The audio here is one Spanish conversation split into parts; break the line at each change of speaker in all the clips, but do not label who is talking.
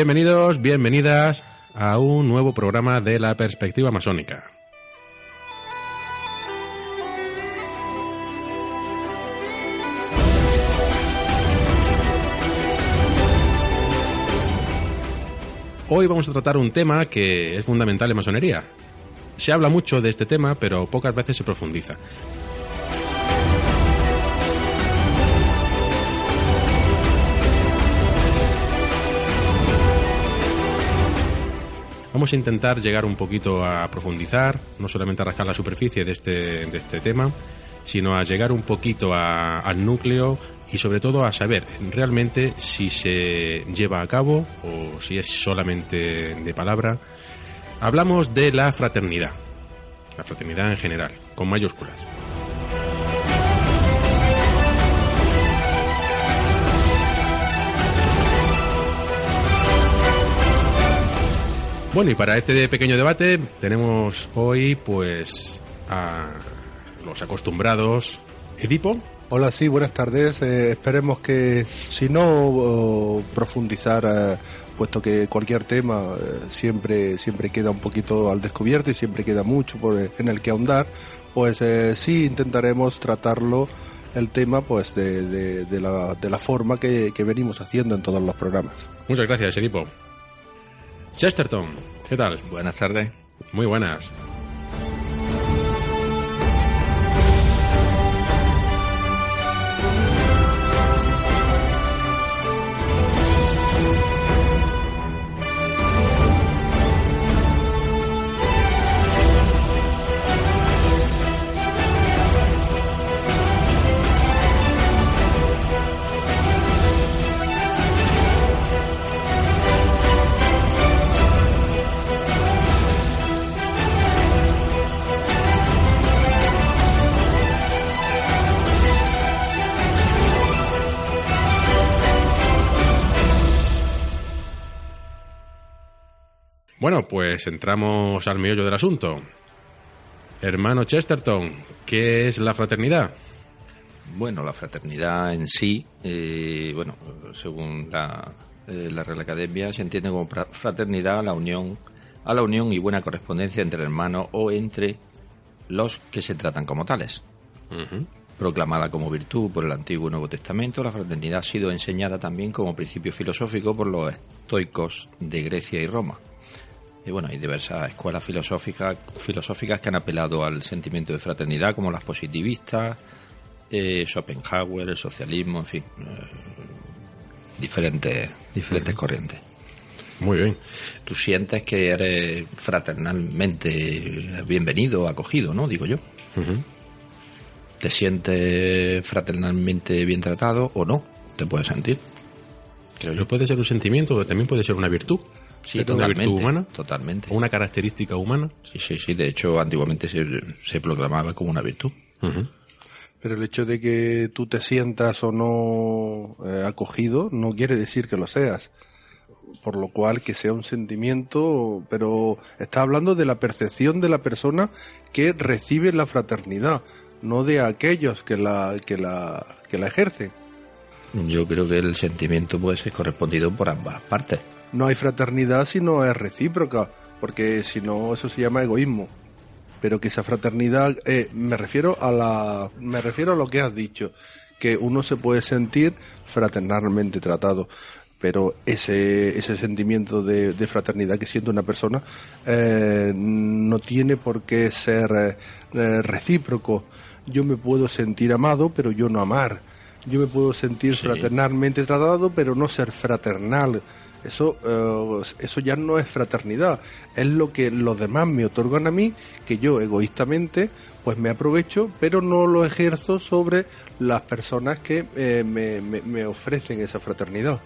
Bienvenidos, bienvenidas a un nuevo programa de la perspectiva masónica. Hoy vamos a tratar un tema que es fundamental en masonería. Se habla mucho de este tema, pero pocas veces se profundiza. Vamos a intentar llegar un poquito a profundizar, no solamente a rascar la superficie de este, de este tema, sino a llegar un poquito a- al núcleo y sobre todo a saber realmente si se lleva a cabo o si es solamente de palabra. Hablamos de la fraternidad, la fraternidad en general, con mayúsculas. Bueno, y para este pequeño debate tenemos hoy pues a los acostumbrados Edipo,
Hola, sí, buenas tardes. Eh, esperemos que, si no profundizar, eh, puesto que cualquier tema eh, siempre siempre queda un poquito al descubierto y siempre queda mucho por, en el que ahondar, pues sí intentaremos tratarlo el tema pues de, de, de la, de la forma que, que venimos haciendo en todos los programas.
muchas gracias Edipo. Chesterton, ¿qué tal?
Buenas tardes.
Muy buenas. Bueno, pues entramos al meollo del asunto. Hermano Chesterton, ¿qué es la fraternidad?
Bueno, la fraternidad en sí, eh, bueno, según la, eh, la Real Academia, se entiende como fra- fraternidad a la unión, a la unión y buena correspondencia entre hermanos o entre los que se tratan como tales. Proclamada como virtud por el Antiguo y Nuevo Testamento, la fraternidad ha sido enseñada también como principio filosófico por los estoicos de Grecia y Roma. Y bueno, hay diversas escuelas filosóficas, filosóficas que han apelado al sentimiento de fraternidad, como las positivistas, eh, Schopenhauer, el socialismo, en fin, eh, diferentes, diferentes corrientes.
Muy bien.
Tú sientes que eres fraternalmente bienvenido, acogido, ¿no? Digo yo. ¿Te sientes fraternalmente bien tratado o no? Te puedes sentir. Creo
Pero
yo.
puede ser un sentimiento, pero también puede ser una virtud.
Sí,
una
totalmente.
virtud humana,
Totalmente.
una característica humana.
Sí, sí, sí. De hecho, antiguamente se, se proclamaba como una virtud.
Pero el hecho de que tú te sientas o no eh, acogido no quiere decir que lo seas. Por lo cual que sea un sentimiento, pero está hablando de la percepción de la persona que recibe la fraternidad, no de aquellos que la, que la, que la ejercen.
Yo creo que el sentimiento puede ser correspondido por ambas partes.
No hay fraternidad si no es recíproca, porque si no eso se llama egoísmo. Pero que esa fraternidad, eh, me refiero a la, me refiero a lo que has dicho, que uno se puede sentir fraternalmente tratado, pero ese, ese sentimiento de, de fraternidad que siente una persona eh, no tiene por qué ser eh, recíproco. Yo me puedo sentir amado, pero yo no amar. Yo me puedo sentir
Sí.
fraternalmente tratado, pero no ser fraternal. Eso, eh, eso ya no es fraternidad. Es lo que los demás me otorgan a mí, que yo egoístamente, pues me aprovecho, pero no lo ejerzo sobre las personas que eh, me, me- me ofrecen esa fraternidad.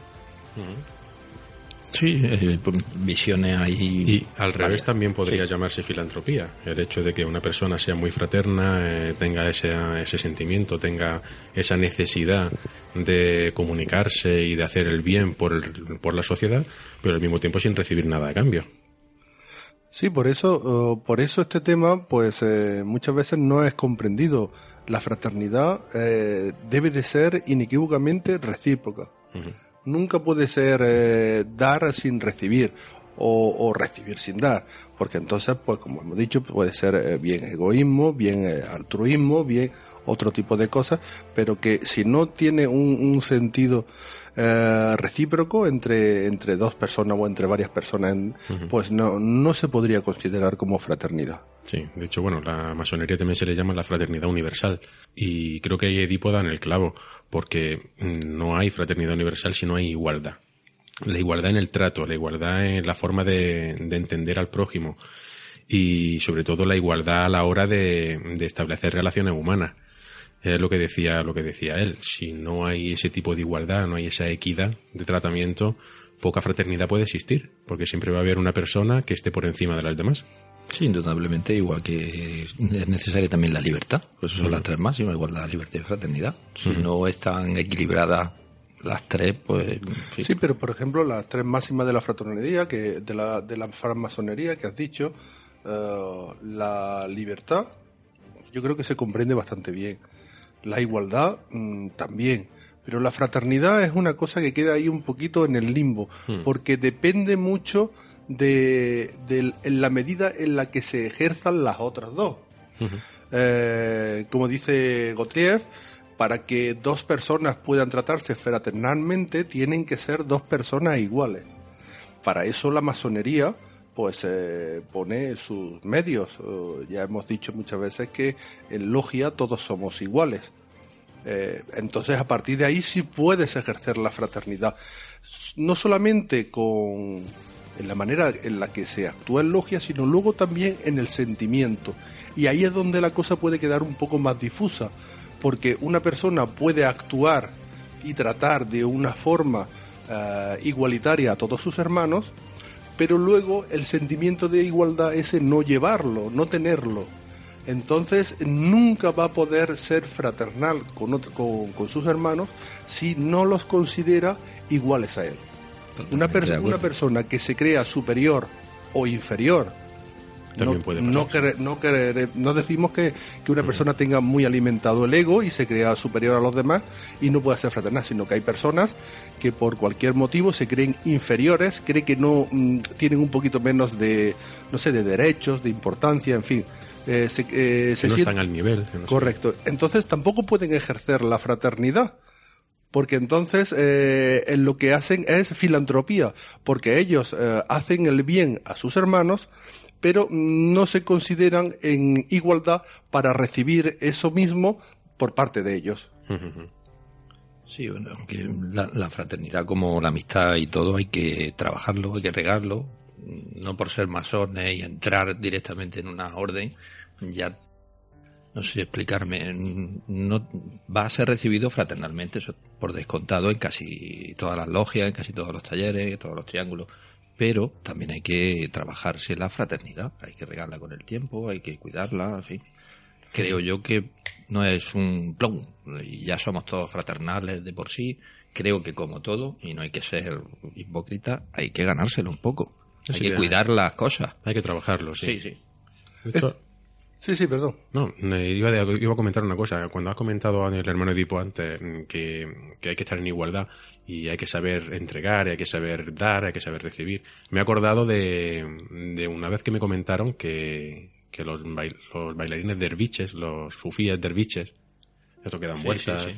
Sí, eh, visiones ahí.
Y al revés
Vale.
también podría
Sí.
llamarse filantropía. El hecho de que una persona sea muy fraterna, eh, tenga ese, ese sentimiento, tenga esa necesidad de comunicarse y de hacer el bien por, el- por la sociedad, pero al mismo tiempo sin recibir nada a cambio.
Sí, por eso, eh, por eso este tema, pues eh, muchas veces no es comprendido. La fraternidad eh, debe de ser inequívocamente recíproca.
Ujú.
Nunca puede ser eh, dar sin recibir o, recibir sin dar, porque entonces, pues como hemos dicho, puede ser eh, bien egoísmo, bien eh, altruismo, bien otro tipo de cosas, pero que si no tiene un, sentido eh, recíproco entre, entre dos personas o entre varias personas, pues no, no se podría considerar como fraternidad.
Sí, de hecho, bueno, la masonería también se le llama la fraternidad universal y creo que ahí Edipo da en el clavo, porque no hay fraternidad universal si no hay igualdad la igualdad en el trato, la igualdad en la forma de, entender al prójimo y sobre todo la igualdad a la hora de, establecer relaciones humanas. Es lo que decía, lo que decía él. Si no hay ese tipo de igualdad, no hay esa equidad de tratamiento, poca fraternidad puede existir, porque siempre va a haber una persona que esté por encima de las demás.
Sí, indudablemente, igual que es necesaria también la libertad. Pues eso son las tres máximas, igualdad, libertad y fraternidad. Si no están equilibradas las tres, pues.
Sí. pero por ejemplo, las tres máximas de la fraternidad, que de la, de la francmasonería que has dicho, eh, la libertad, yo creo que se comprende bastante bien. La igualdad mm, también. Pero la fraternidad es una cosa que queda ahí un poquito en el limbo, hmm. porque depende mucho de, en la medida en la que se ejerzan las otras dos. Eh, como dice Gotriev, para que dos personas puedan tratarse fraternalmente, tienen que ser dos personas iguales. Para eso la masonería pues eh, pone sus medios. ya hemos dicho muchas veces que en logia todos somos iguales. Eh, entonces a partir de ahí sí puedes ejercer la fraternidad. No solamente con en la manera en la que se actúa en logia, sino luego también en el sentimiento. Y ahí es donde la cosa puede quedar un poco más difusa, porque una persona puede actuar y tratar de una forma eh, igualitaria a todos sus hermanos, pero luego el sentimiento de igualdad ese no llevarlo, no tenerlo. Entonces nunca va a poder ser fraternal con, con, sus hermanos si no los considera iguales a él. Una, una persona que se crea superior o inferior
no, puede
no, no, decimos que, una persona tenga muy alimentado el ego y se crea superior a los demás y no pueda ser fraternal, sino que hay personas que por cualquier motivo se creen inferiores, creen que no mm, tienen un poquito menos de, no sé, de derechos, de importancia, en fin.
Eh, se, eh, no están al nivel.
correcto. Entonces tampoco pueden ejercer la fraternidad porque entonces eh, lo que hacen es filantropía, porque ellos eh, hacen el bien a sus hermanos, pero no se consideran en igualdad para recibir eso mismo por parte de ellos.
Sí, bueno, aunque la, fraternidad como la amistad y todo hay que trabajarlo, hay que regarlo, no por ser masones y entrar directamente en una orden, ya no sé explicarme, no va a ser recibido fraternalmente, eso por descontado en casi todas las logias, en casi todos los talleres, todos los triángulos pero también hay que trabajarse la fraternidad, hay que regarla con el tiempo, hay que cuidarla, en fin. Creo yo que no es un plom, y ya somos todos fraternales de por sí, creo que como todo, y no hay que ser hipócrita, hay que ganárselo un poco. hay que, cuidar las cosas.
Hay que trabajarlo, sí.
Sí, sí.
Sí, sí, perdón.
No, iba, iba a comentar una cosa. Cuando has comentado el hermano Edipo antes mm, que, hay que estar en igualdad y hay que saber entregar, hay que saber dar, hay que saber recibir, me he acordado de, una vez que me comentaron que, los, los bailarines derviches, los sufíes derviches, esto que dan vueltas,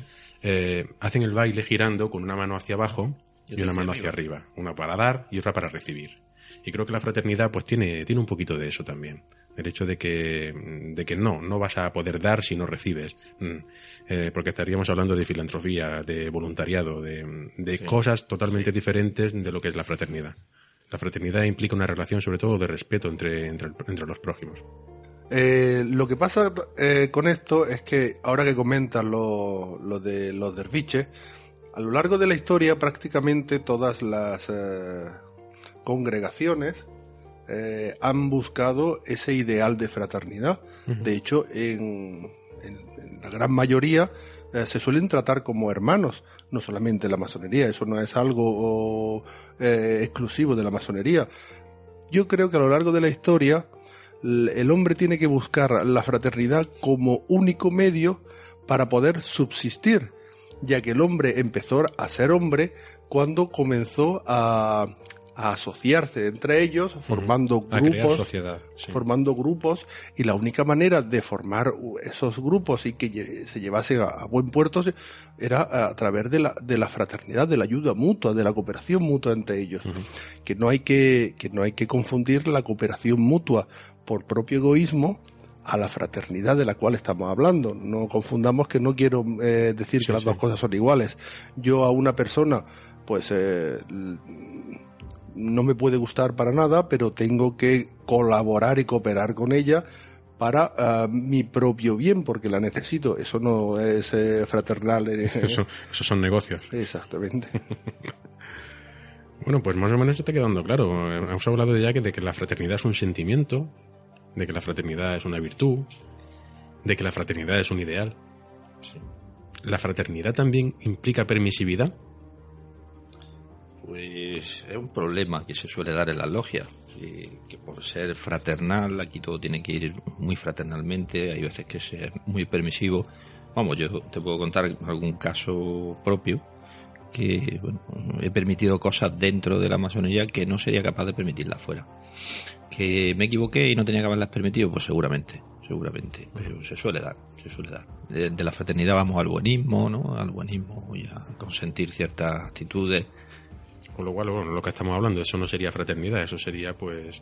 eh, hacen el baile girando con una mano hacia abajo y, una mano hacia arriba. Una para dar y otra para recibir. Y creo que la fraternidad pues tiene, tiene un poquito de eso también el hecho de que, de que no, no vas a poder dar si no recibes, mm, eh, porque estaríamos hablando de filantropía, de voluntariado, de, cosas totalmente diferentes de lo que es la fraternidad. La fraternidad implica una relación sobre todo de respeto entre, entre, los prójimos.
Eh, lo que pasa eh, con esto es que ahora que comentas lo, lo de los derviches, a lo largo de la historia prácticamente todas las congregaciones eh, han buscado ese ideal de fraternidad. De hecho, en, la gran mayoría eh, se suelen tratar como hermanos, no solamente la masonería, eso no es algo eh, exclusivo de la masonería. Yo creo que a lo largo de la historia el hombre tiene que buscar la fraternidad como único medio para poder subsistir ya que el hombre empezó a ser hombre cuando comenzó a, a asociarse entre ellos, formando grupos,
sociedad. sí.
formando grupos, y la única manera de formar esos grupos y que se llevase a, buen puerto era a través de la, de la fraternidad, de la ayuda mutua, de la cooperación mutua entre ellos. Que no hay que, que no hay que confundir la cooperación mutua por propio egoísmo a la fraternidad de la cual estamos hablando. No confundamos que no quiero eh, decir
Sí,
que las
sí.
dos cosas son iguales. Yo a una persona, pues eh, no me puede gustar para nada, pero tengo que colaborar y cooperar con ella para ah, mi propio bien, porque la necesito. Eso no es eh, fraternal. eh.
Eso, esos son negocios.
Exactamente.
Bueno, pues más o menos está quedando claro. Eh, Hemos hablado ya que de que la fraternidad es un sentimiento, de que la fraternidad es una virtud, de que la fraternidad es un ideal. ¿La fraternidad también implica permisividad?
Es un problema que se suele dar en las logias. que por ser fraternal, aquí todo tiene que ir muy fraternalmente, hay veces que ser muy permisivo. Vamos, yo te puedo contar algún caso propio que bueno, he permitido cosas dentro de la masonería que no sería capaz de permitirlas fuera. Que me equivoqué y no tenía que haberlas permitido, pues seguramente, seguramente, pero se suele dar, se suele dar. De, de la fraternidad vamos al buenismo, ¿no? Al buenismo y a consentir ciertas actitudes.
Con lo cual, bueno, lo que estamos hablando, eso no sería fraternidad, eso sería pues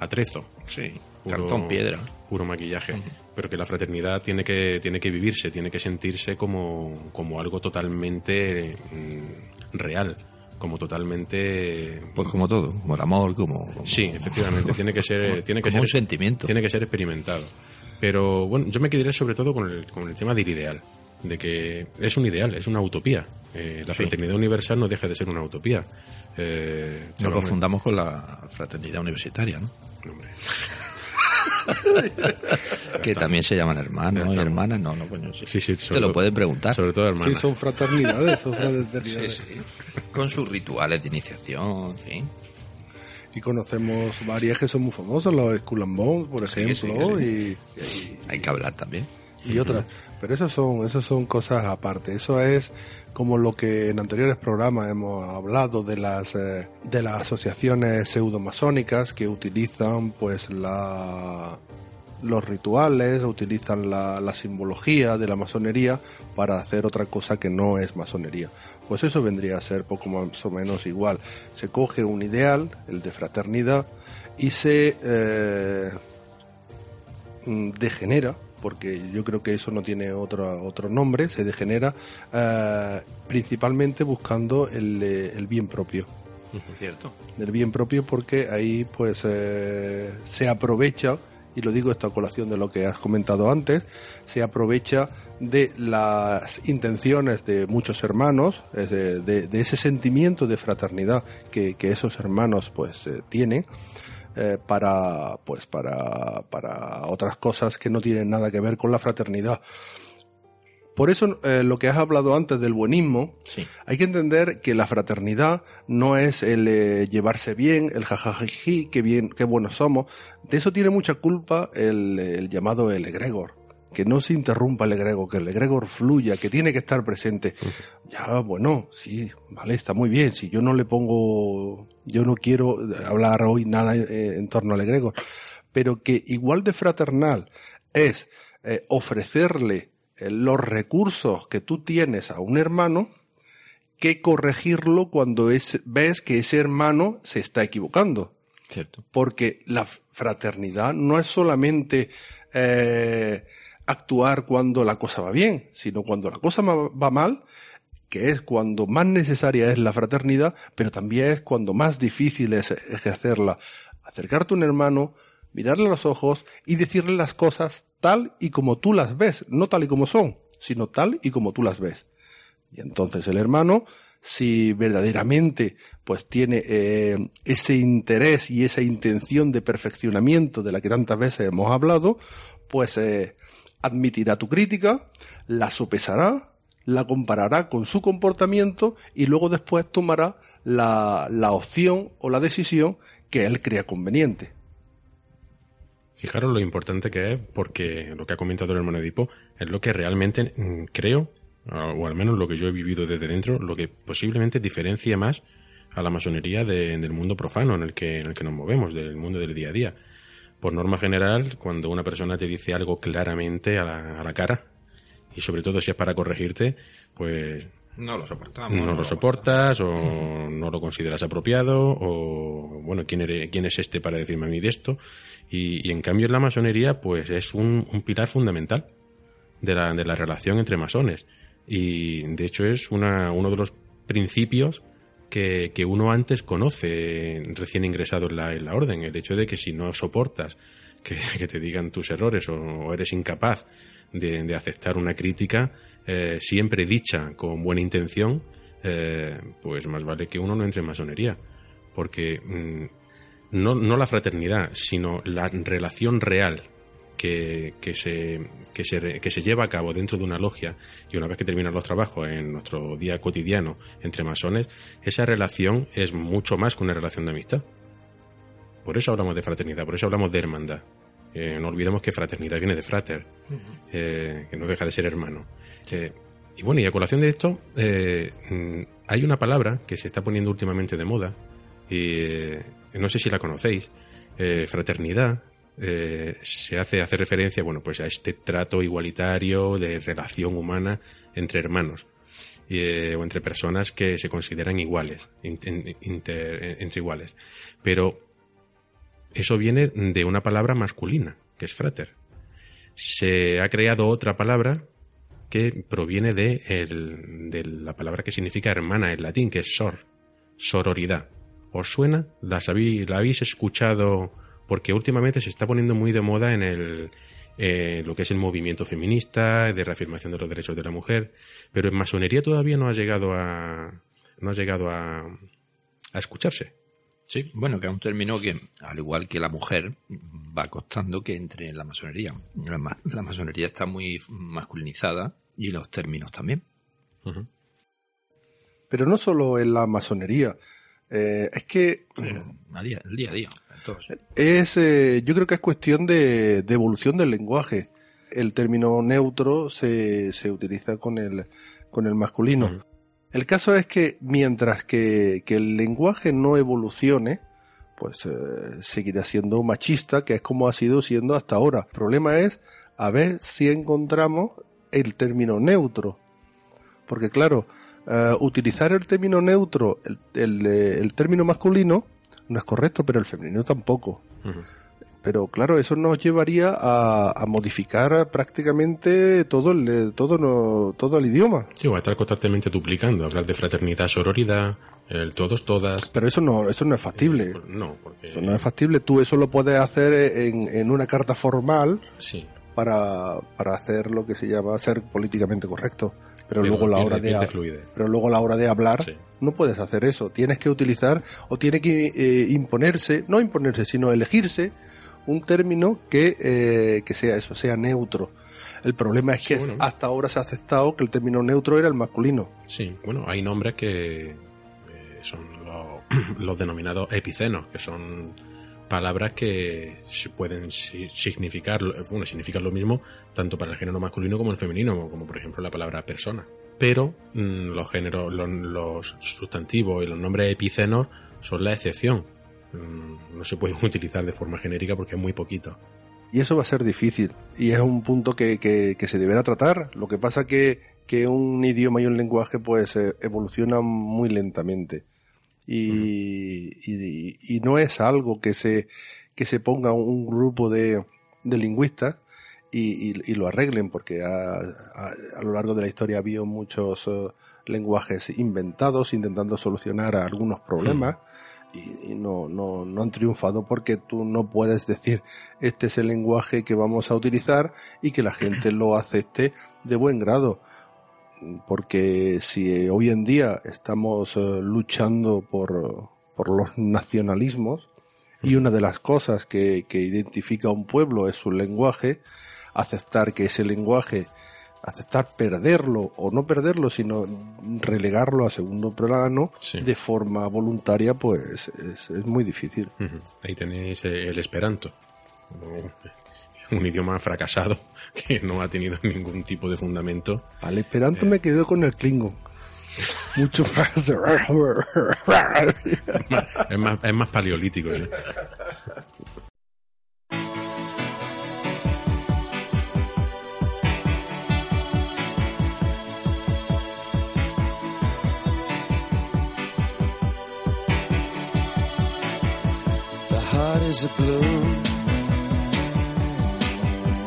atrezo,
Sí,
Puro-
cartón piedra.
puro maquillaje. Pero que la fraternidad tiene que, tiene que vivirse, tiene que sentirse como, como algo totalmente mm, real, como totalmente...
Pues como todo, como el amor, como, como-
Sí, efectivamente, tiene que ser,
como-
tiene que
como un
ser,
sentimiento.
tiene que ser experimentado. Pero bueno, yo me quedaría sobre todo con el, con el tema del ideal, de que es un ideal, es una utopía. Eh, la
Sí.
fraternidad universal no deja de ser una utopía. Eh,
No confundamos con la fraternidad universitaria, ¿no?
hombre,
Que también se llaman hermanos y hermanas. No, no, coño, sí.
Sí, sí,
Te
sobre
lo pueden preguntar.
Sobre todo, hermana.
Sí, son fraternidades, son fraternidades.
Con sus rituales de iniciación, en fin.
Y conocemos varias que son muy famosas, los Skull and Bones, por
Sí,
ejemplo,
sí,
y-
Hay que hablar también.
Y, otras. Pero eso son, eso son cosas aparte. Eso es como lo que en anteriores programas hemos hablado de las, eh, de las asociaciones pseudomasónicas que utilizan pues la, los rituales, utilizan la, la simbología de la masonería para hacer otra cosa que no es masonería. Pues eso vendría a ser poco más o menos igual. Se coge un ideal, el de fraternidad, y se eh, degenera, porque yo creo que eso no tiene otro, otro nombre, se degenera eh, principalmente buscando el, eh, el bien propio
Cierto.
del bien propio porque ahí pues eh, se aprovecha y lo digo esta colación de lo que has comentado antes se aprovecha de las intenciones de muchos hermanos de, de- de ese sentimiento de fraternidad que, que esos hermanos pues eh, tienen eh, para pues para para otras cosas que no tienen nada que ver con la fraternidad por eso eh, lo que has hablado antes del buenismo
Sí.
hay que entender que la fraternidad no es el eh, llevarse bien, el jajajiji, qué bien, qué buenos somos. De eso tiene mucha culpa el, el llamado el egregor. Que no se interrumpa el egregor, que el egregor fluya, que tiene que estar presente. Ya, bueno, sí, vale, está muy bien. Si yo no le pongo, yo no quiero hablar hoy nada eh, en torno al egregor, pero que igual de fraternal es eh, ofrecerle eh, los recursos que tú tienes a un hermano que corregirlo cuando es, ves que ese hermano se está equivocando.
Cierto.
Porque la fraternidad no es solamente eh, actuar cuando la cosa va bien, sino cuando la cosa va mal, que es cuando más necesaria es la fraternidad, pero también es cuando más difícil es ejercerla. Acercarte a un hermano, mirarle a los ojos y decirle las cosas tal y como tú las ves, no tal y como son, sino tal y como tú las ves. Y entonces el hermano, si verdaderamente pues tiene eh, ese interés y esa intención de perfeccionamiento de la que tantas veces hemos hablado, pues eh, admitirá tu crítica, la sopesará, la comparará con su comportamiento y luego después tomará la, la opción o la decisión que él crea conveniente.
Fijaros lo importante que es, porque lo que ha comentado el hermano Edipo es lo que realmente mm, creo o al menos lo que yo he vivido desde dentro, lo que posiblemente diferencia más a la masonería del mundo profano en el, que, en el que nos movemos, del mundo del día a día. Por norma general, cuando una persona te dice algo claramente a la, a la cara, y sobre todo si es para corregirte, pues
no lo soportamos.
No, lo, soportas o no lo consideras apropiado o, bueno, ¿quién, eres, quién es este para decirme a mí de esto? Y, en cambio en la masonería, pues es un, un pilar fundamental de la, de la relación entre masones. Y de hecho es una, uno de los principios que, uno antes conoce recién ingresado en la, en la orden. El hecho de que si no soportas que, te digan tus errores o, eres incapaz de, de, aceptar una crítica, eh, siempre dicha con buena intención, eh, pues más vale que uno no entre en masonería. Porque mm, no, no la fraternidad, sino la relación real que, que, se, que, se, que se lleva a cabo dentro de una logia y una vez que terminan los trabajos en nuestro día cotidiano entre masones, esa relación es mucho más que una relación de amistad. Por eso hablamos de fraternidad, por eso hablamos de hermandad. Eh, no olvidemos que fraternidad viene de frater, eh, que no deja de ser hermano. Eh, y bueno, y a colación de esto, mm, hay una palabra que se está poniendo últimamente de moda, y no sé si la conocéis, fraternidad, se hace, referencia, bueno, pues a este trato igualitario de relación humana entre hermanos. o entre personas que se consideran iguales, entre iguales. Pero eso viene de una palabra masculina, que es frater. Se ha creado otra palabra que proviene de, la palabra que significa hermana en latín, que es sor, sororidad. ¿Os suena? ¿Las ¿La habéis escuchado? Porque últimamente se está poniendo muy de moda en el, eh, lo que es el movimiento feminista, de reafirmación de los derechos de la mujer, pero en masonería todavía no ha llegado a, no ha llegado a, a escucharse.
Sí, bueno, que es un término que, al igual que la mujer, va costando que entre en la masonería. La, masonería está muy masculinizada y los términos también.
Pero no solo en la masonería. Eh, es que.
el día a día.
Es, eh, yo creo que es cuestión de, evolución del lenguaje. El término neutro se, se utiliza con el, con el masculino. El caso es que mientras que, el lenguaje no evolucione, pues eh, seguirá siendo machista, que es como ha sido siendo hasta ahora. El problema es a ver si encontramos el término neutro. Porque claro, eh, utilizar el término neutro, el, el, término masculino, no es correcto, pero el femenino tampoco. Pero claro, eso nos llevaría a, modificar prácticamente todo el, todo, todo el idioma.
Sí, o a estar constantemente duplicando, hablar de fraternidad, sororidad, el todos, todas.
Pero eso no, eso no es factible.
Eh, no, porque...
Eso no es factible. Tú eso lo puedes hacer en, en una carta formal
sí.
para, para hacer lo que se llama ser políticamente correcto. Pero, luego la hora de, pero luego la hora de hablar no puedes hacer eso. Tienes que utilizar o tiene que eh, imponerse, no imponerse, sino elegirse un término que, eh, que sea eso, sea neutro. El problema es que hasta ahora se ha aceptado que el término neutro era el masculino.
Sí, bueno, hay nombres que eh, son los, denominados epicenos, que son palabras que pueden significar, bueno, significan lo mismo tanto para el género masculino como el femenino, como por ejemplo la palabra persona. Pero mm, los géneros, los, los, sustantivos y los nombres epicenos son la excepción. Mm, no se pueden utilizar de forma genérica porque es muy poquito.
Y eso va a ser difícil y es un punto que, que, se deberá tratar. Lo que pasa que, que un idioma y un lenguaje pues eh, evolucionan muy lentamente. Y, y, no es algo que se, que se ponga un grupo de, de lingüistas y, y, lo arreglen, porque a, a, lo largo de la historia ha habido muchos eh, lenguajes inventados intentando solucionar algunos problemas y, no, no, no han triunfado porque tú no puedes decir este es el lenguaje que vamos a utilizar y que la gente lo acepte de buen grado. Porque si hoy en día estamos eh, luchando por, por los nacionalismos y una de las cosas que, que identifica a un pueblo es su lenguaje, aceptar que ese lenguaje aceptar perderlo o no perderlo, sino relegarlo a segundo plano de forma voluntaria, pues es, muy difícil.
Ahí tenéis el esperanto. Un idioma fracasado que no ha tenido ningún tipo de fundamento.
Al esperanto me quedo con el Klingon. Mucho más.
Es más, es más paleolítico. ¿eh?
The heart is a balloon.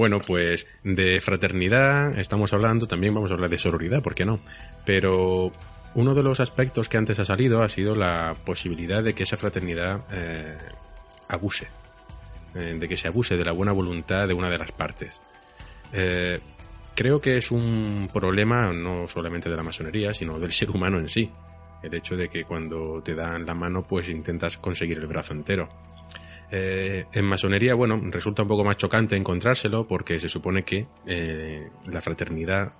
Bueno, pues de fraternidad estamos hablando, también vamos a hablar de sororidad, ¿por qué no? Pero uno de los aspectos que antes ha salido ha sido la posibilidad de que esa fraternidad eh, abuse, eh, de que se abuse de la buena voluntad de una de las partes. Eh, creo que es un problema no solamente de la masonería, sino del ser humano en sí. El hecho de que cuando te dan la mano, pues intentas conseguir el brazo entero. Eh, en masonería, bueno, resulta un poco más chocante encontrárselo porque se supone que eh, la fraternidad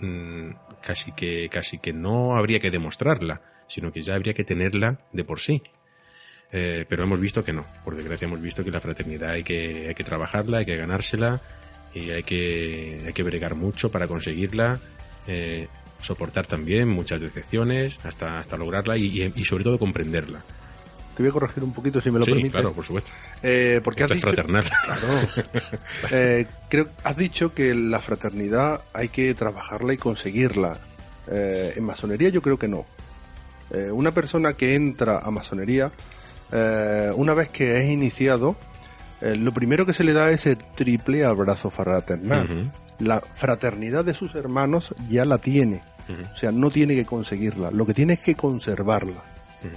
mm, casi que casi que no habría que demostrarla, sino que ya habría que tenerla de por sí. Eh, pero hemos visto que no, por desgracia hemos visto que la fraternidad hay que, hay que trabajarla, hay que ganársela y hay que, hay que bregar mucho para conseguirla, eh, soportar también muchas decepciones hasta, hasta lograrla y, y- y sobre todo comprenderla.
Te voy a corregir un poquito si me lo
sí,
permites.
claro, por supuesto.
Eh, porque has
Esto es
dicho,
fraternal.
Claro. Eh, creo has dicho que la fraternidad hay que trabajarla y conseguirla. Eh, en masonería yo creo que no. Eh, una persona que entra a masonería, eh, una vez que es iniciado, lo primero que se le da es el triple abrazo fraternal. La fraternidad de sus hermanos ya la tiene. O sea, no tiene que conseguirla. Lo que tiene es que conservarla.
ujú.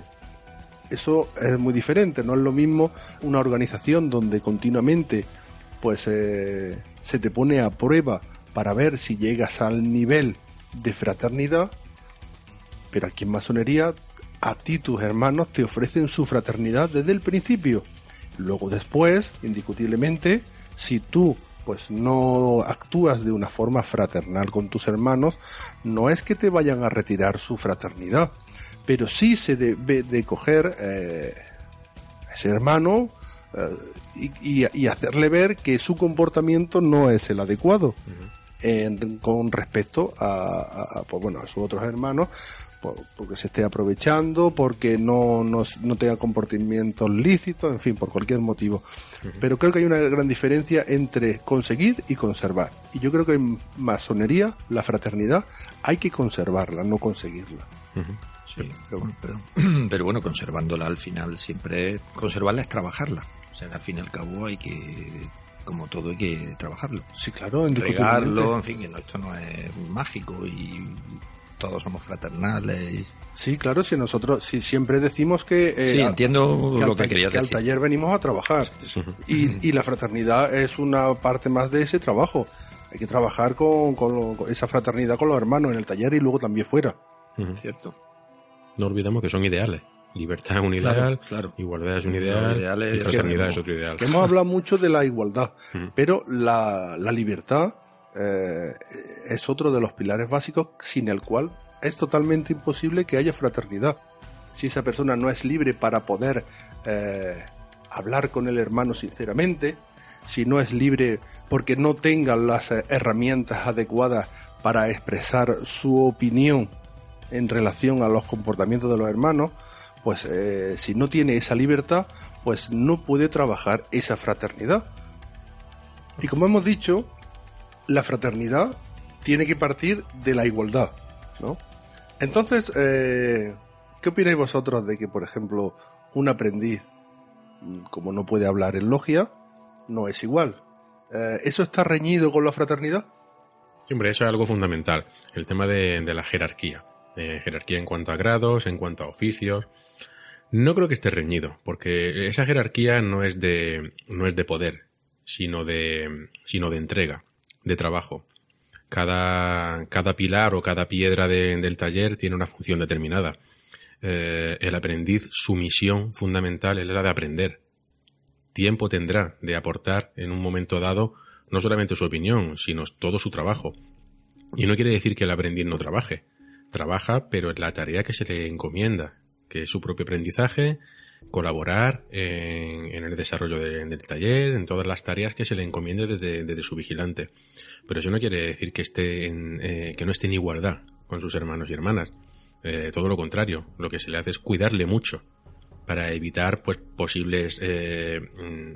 Eso es muy diferente, no es lo mismo una organización donde continuamente pues eh, se te pone a prueba para ver si llegas al nivel de fraternidad, pero aquí en masonería a ti tus hermanos te ofrecen su fraternidad desde el principio. Luego después, indiscutiblemente, si tú pues no actúas de una forma fraternal con tus hermanos, no es que te vayan a retirar su fraternidad, pero sí se debe de coger eh, a ese hermano eh, y, y- y hacerle ver que su comportamiento no es el adecuado en- con respecto a, a- a, pues bueno, a sus otros hermanos, por- porque se esté aprovechando, porque no, no, no tenga comportamientos lícitos, en fin, por cualquier motivo. Pero creo que hay una gran diferencia entre conseguir y conservar. Y yo creo que en masonería, la fraternidad, hay que conservarla, no conseguirla.
Ujú.
Sí, pero bueno, pero, pero bueno, conservándola al final siempre, conservarla es trabajarla. O sea, que al fin y al cabo hay que, como todo, hay que trabajarlo.
Sí, claro.
Regarlo, en fin, que no, esto no es mágico y todos somos fraternales.
Sí, claro, si nosotros si siempre decimos que... eh,
sí,
a-
entiendo
que
lo que
taller-
querías
que al taller venimos a trabajar. Y, y la fraternidad es una parte más de ese trabajo. Hay que trabajar con, con lo- con esa fraternidad con los hermanos en el taller y luego también fuera.
Cierto.
No olvidemos que son ideales. Libertad es un ideal,
claro.
igualdad es un ideal, y
ya
fraternidad es otro ideal.
Que hemos hablado mucho de la igualdad,
Ujú.
pero la, la libertad eh, es otro de los pilares básicos sin el cual es totalmente imposible que haya fraternidad. Si esa persona no es libre para poder eh, hablar con el hermano sinceramente, si no es libre porque no tenga las eh, herramientas adecuadas para expresar su opinión en relación a los comportamientos de los hermanos, pues eh, si no tiene esa libertad, pues no puede trabajar esa fraternidad. Y como hemos dicho, la fraternidad tiene que partir de la igualdad, ¿no? Entonces, eh, ¿qué opináis vosotros de que, por ejemplo, un aprendiz, mm, como no puede hablar en logia, no es igual? Eh, ¿Eso está reñido con la fraternidad?
Sí, hombre, eso es algo fundamental. El tema de, de la jerarquía. Jerarquía en cuanto a grados, en cuanto a oficios. No creo que esté reñido, porque esa jerarquía no es de, no es de poder, sino de, sino de entrega, de trabajo. Cada, cada pilar o cada piedra de- del taller tiene una función determinada. Eh, el aprendiz, su misión fundamental es la de aprender. Tiempo tendrá de aportar en un momento dado no solamente su opinión, sino todo su trabajo. Y no quiere decir que el aprendiz no trabaje. Trabaja, pero es la tarea que se le encomienda, que es su propio aprendizaje, colaborar en, en el desarrollo de- del taller, en todas las tareas que se le encomiende desde, su vigilante. Pero eso no quiere decir que esté en, eh, que no esté en igualdad con sus hermanos y hermanas. Eh, todo lo contrario, lo que se le hace es cuidarle mucho para evitar pues posibles eh, mm,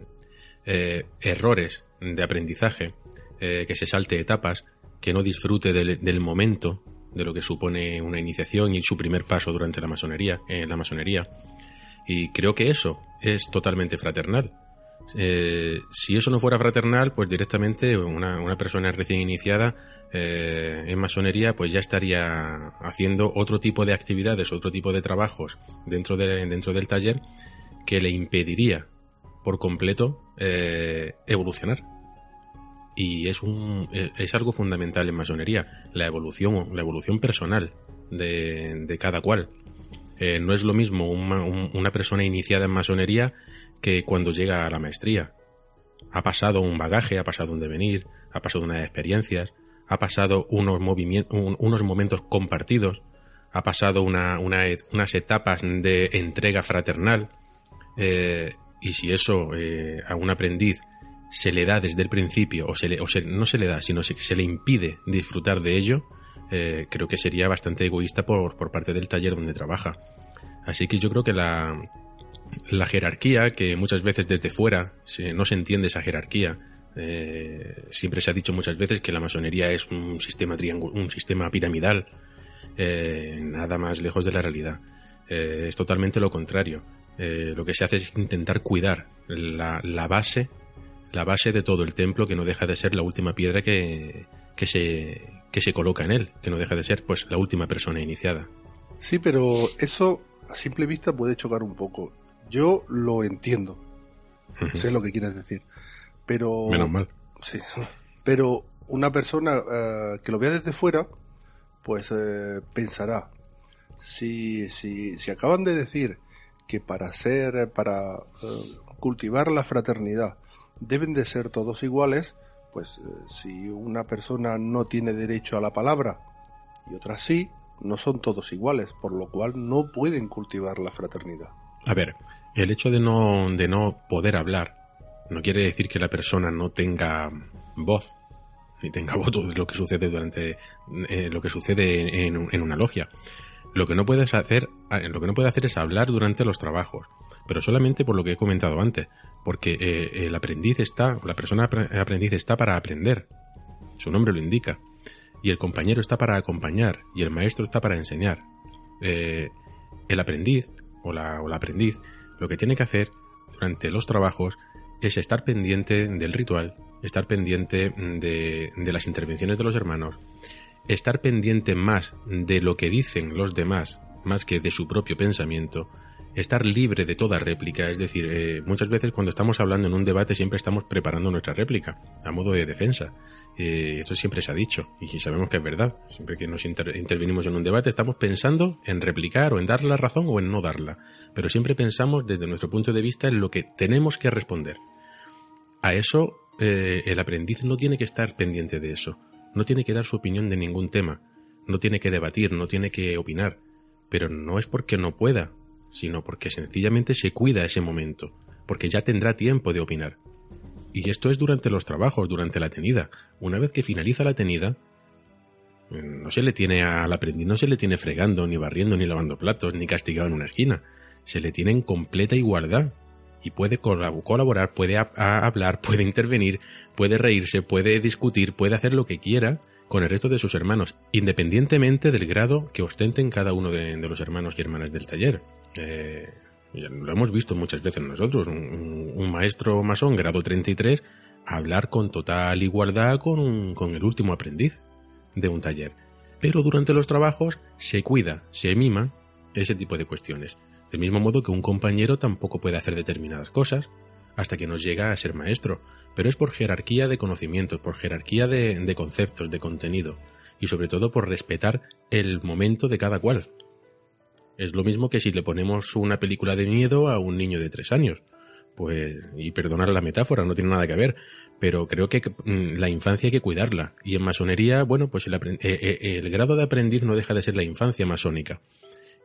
eh, errores de aprendizaje, que se salte etapas, que no disfrute del, del momento de lo que supone una iniciación y su primer paso durante la masonería, en la masonería. Y creo que eso es totalmente fraternal. Eh, si eso no fuera fraternal, pues directamente una, una persona recién iniciada eh, en masonería, pues ya estaría haciendo otro tipo de actividades, otro tipo de trabajos dentro, de, dentro del taller que le impediría por completo eh, evolucionar. Y es, un, eh, es algo fundamental en masonería, la evolución, la evolución personal de, de cada cual. Eh, no es lo mismo una, un- una persona iniciada en masonería que cuando llega a la maestría. Ha pasado un bagaje, ha pasado un devenir, ha pasado unas experiencias, ha pasado unos, movimien- un- unos momentos compartidos, ha pasado una- una unas etapas de entrega fraternal. eh, y si eso eh, a un aprendiz se le da desde el principio, o, se le, o se- no se le da, sino se, le impide disfrutar de ello, eh, creo que sería bastante egoísta por, por parte del taller donde trabaja. Así que yo creo que la, la jerarquía, que muchas veces desde fuera no se entiende esa jerarquía, eh, siempre se ha dicho muchas veces que la masonería es un sistema un sistema piramidal, eh, nada más lejos de la realidad. Es totalmente lo contrario. Lo que se hace es intentar cuidar la, la base, la base de todo el templo, que no deja de ser la última piedra que, que se, que se coloca en él, que no deja de ser pues la última persona iniciada.
Sí, pero eso a simple vista puede chocar un poco. Yo lo entiendo, sé lo que quieres decir, pero
Menos mal.
Sí, pero una persona eh, que lo vea desde fuera, pues eh, pensará, si, si, si acaban de decir que para ser, para eh, cultivar la fraternidad deben de ser todos iguales, pues eh, si una persona no tiene derecho a la palabra y otra sí, no son todos iguales, por lo cual no pueden cultivar la fraternidad.
A ver, el hecho de no, de no poder hablar no quiere decir que la persona no tenga voz, ni tenga voto de lo que sucede durante eh, lo que sucede en, en una logia. Lo que no puedes hacer, eh, lo que no puede hacer es hablar durante los trabajos, pero solamente por lo que he comentado antes, porque eh, el aprendiz está, la persona apre- aprendiz está para aprender, su nombre lo indica, y el compañero está para acompañar, y el maestro está para enseñar. Eh, el aprendiz o la, aprendiz lo que tiene que hacer durante los trabajos es estar pendiente del ritual, estar pendiente de las intervenciones de los hermanos, estar pendiente más de lo que dicen los demás, más que de su propio pensamiento, estar libre de toda réplica. Es decir, eh, muchas veces cuando estamos hablando en un debate siempre estamos preparando nuestra réplica a modo de defensa. Eh, esto siempre se ha dicho y sabemos que es verdad. Siempre que nos intervenimos en un debate estamos pensando en replicar o en dar la razón o en no darla. Pero siempre pensamos desde nuestro punto de vista en lo que tenemos que responder. A eso eh, el aprendiz no tiene que estar pendiente de eso. No tiene que dar su opinión de ningún tema. No tiene que debatir, no tiene que opinar. Pero no es porque no pueda, sino porque sencillamente se cuida ese momento, porque ya tendrá tiempo de opinar. Y esto es durante los trabajos, durante la tenida. Una vez que finaliza la tenida, no se le tiene al aprendiz, no se le tiene fregando, ni barriendo, ni lavando platos, ni castigado en una esquina. Se le tiene en completa igualdad. Y puede colaborar, puede hablar, puede intervenir, puede reírse, puede discutir, puede hacer lo que quiera con el resto de sus hermanos, independientemente del grado que ostenten cada uno de los hermanos y hermanas del taller. Eh, lo hemos visto muchas veces nosotros, un, maestro masón grado 33 hablar con total igualdad con, con el último aprendiz de un taller. Pero durante los trabajos se cuida, se mima ese tipo de cuestiones. Del mismo modo que un compañero tampoco puede hacer determinadas cosas hasta que nos llega a ser maestro, pero es por jerarquía de conocimientos, por jerarquía de conceptos, de contenido, y sobre todo por respetar el momento de cada cual. Es lo mismo que si le ponemos una película de miedo a un niño de tres años. Pues, y perdonar la metáfora, no tiene nada que ver, pero creo que mm, la infancia hay que cuidarla. Y en masonería, bueno, pues el, eh, eh, el grado de aprendiz no deja de ser la infancia masónica.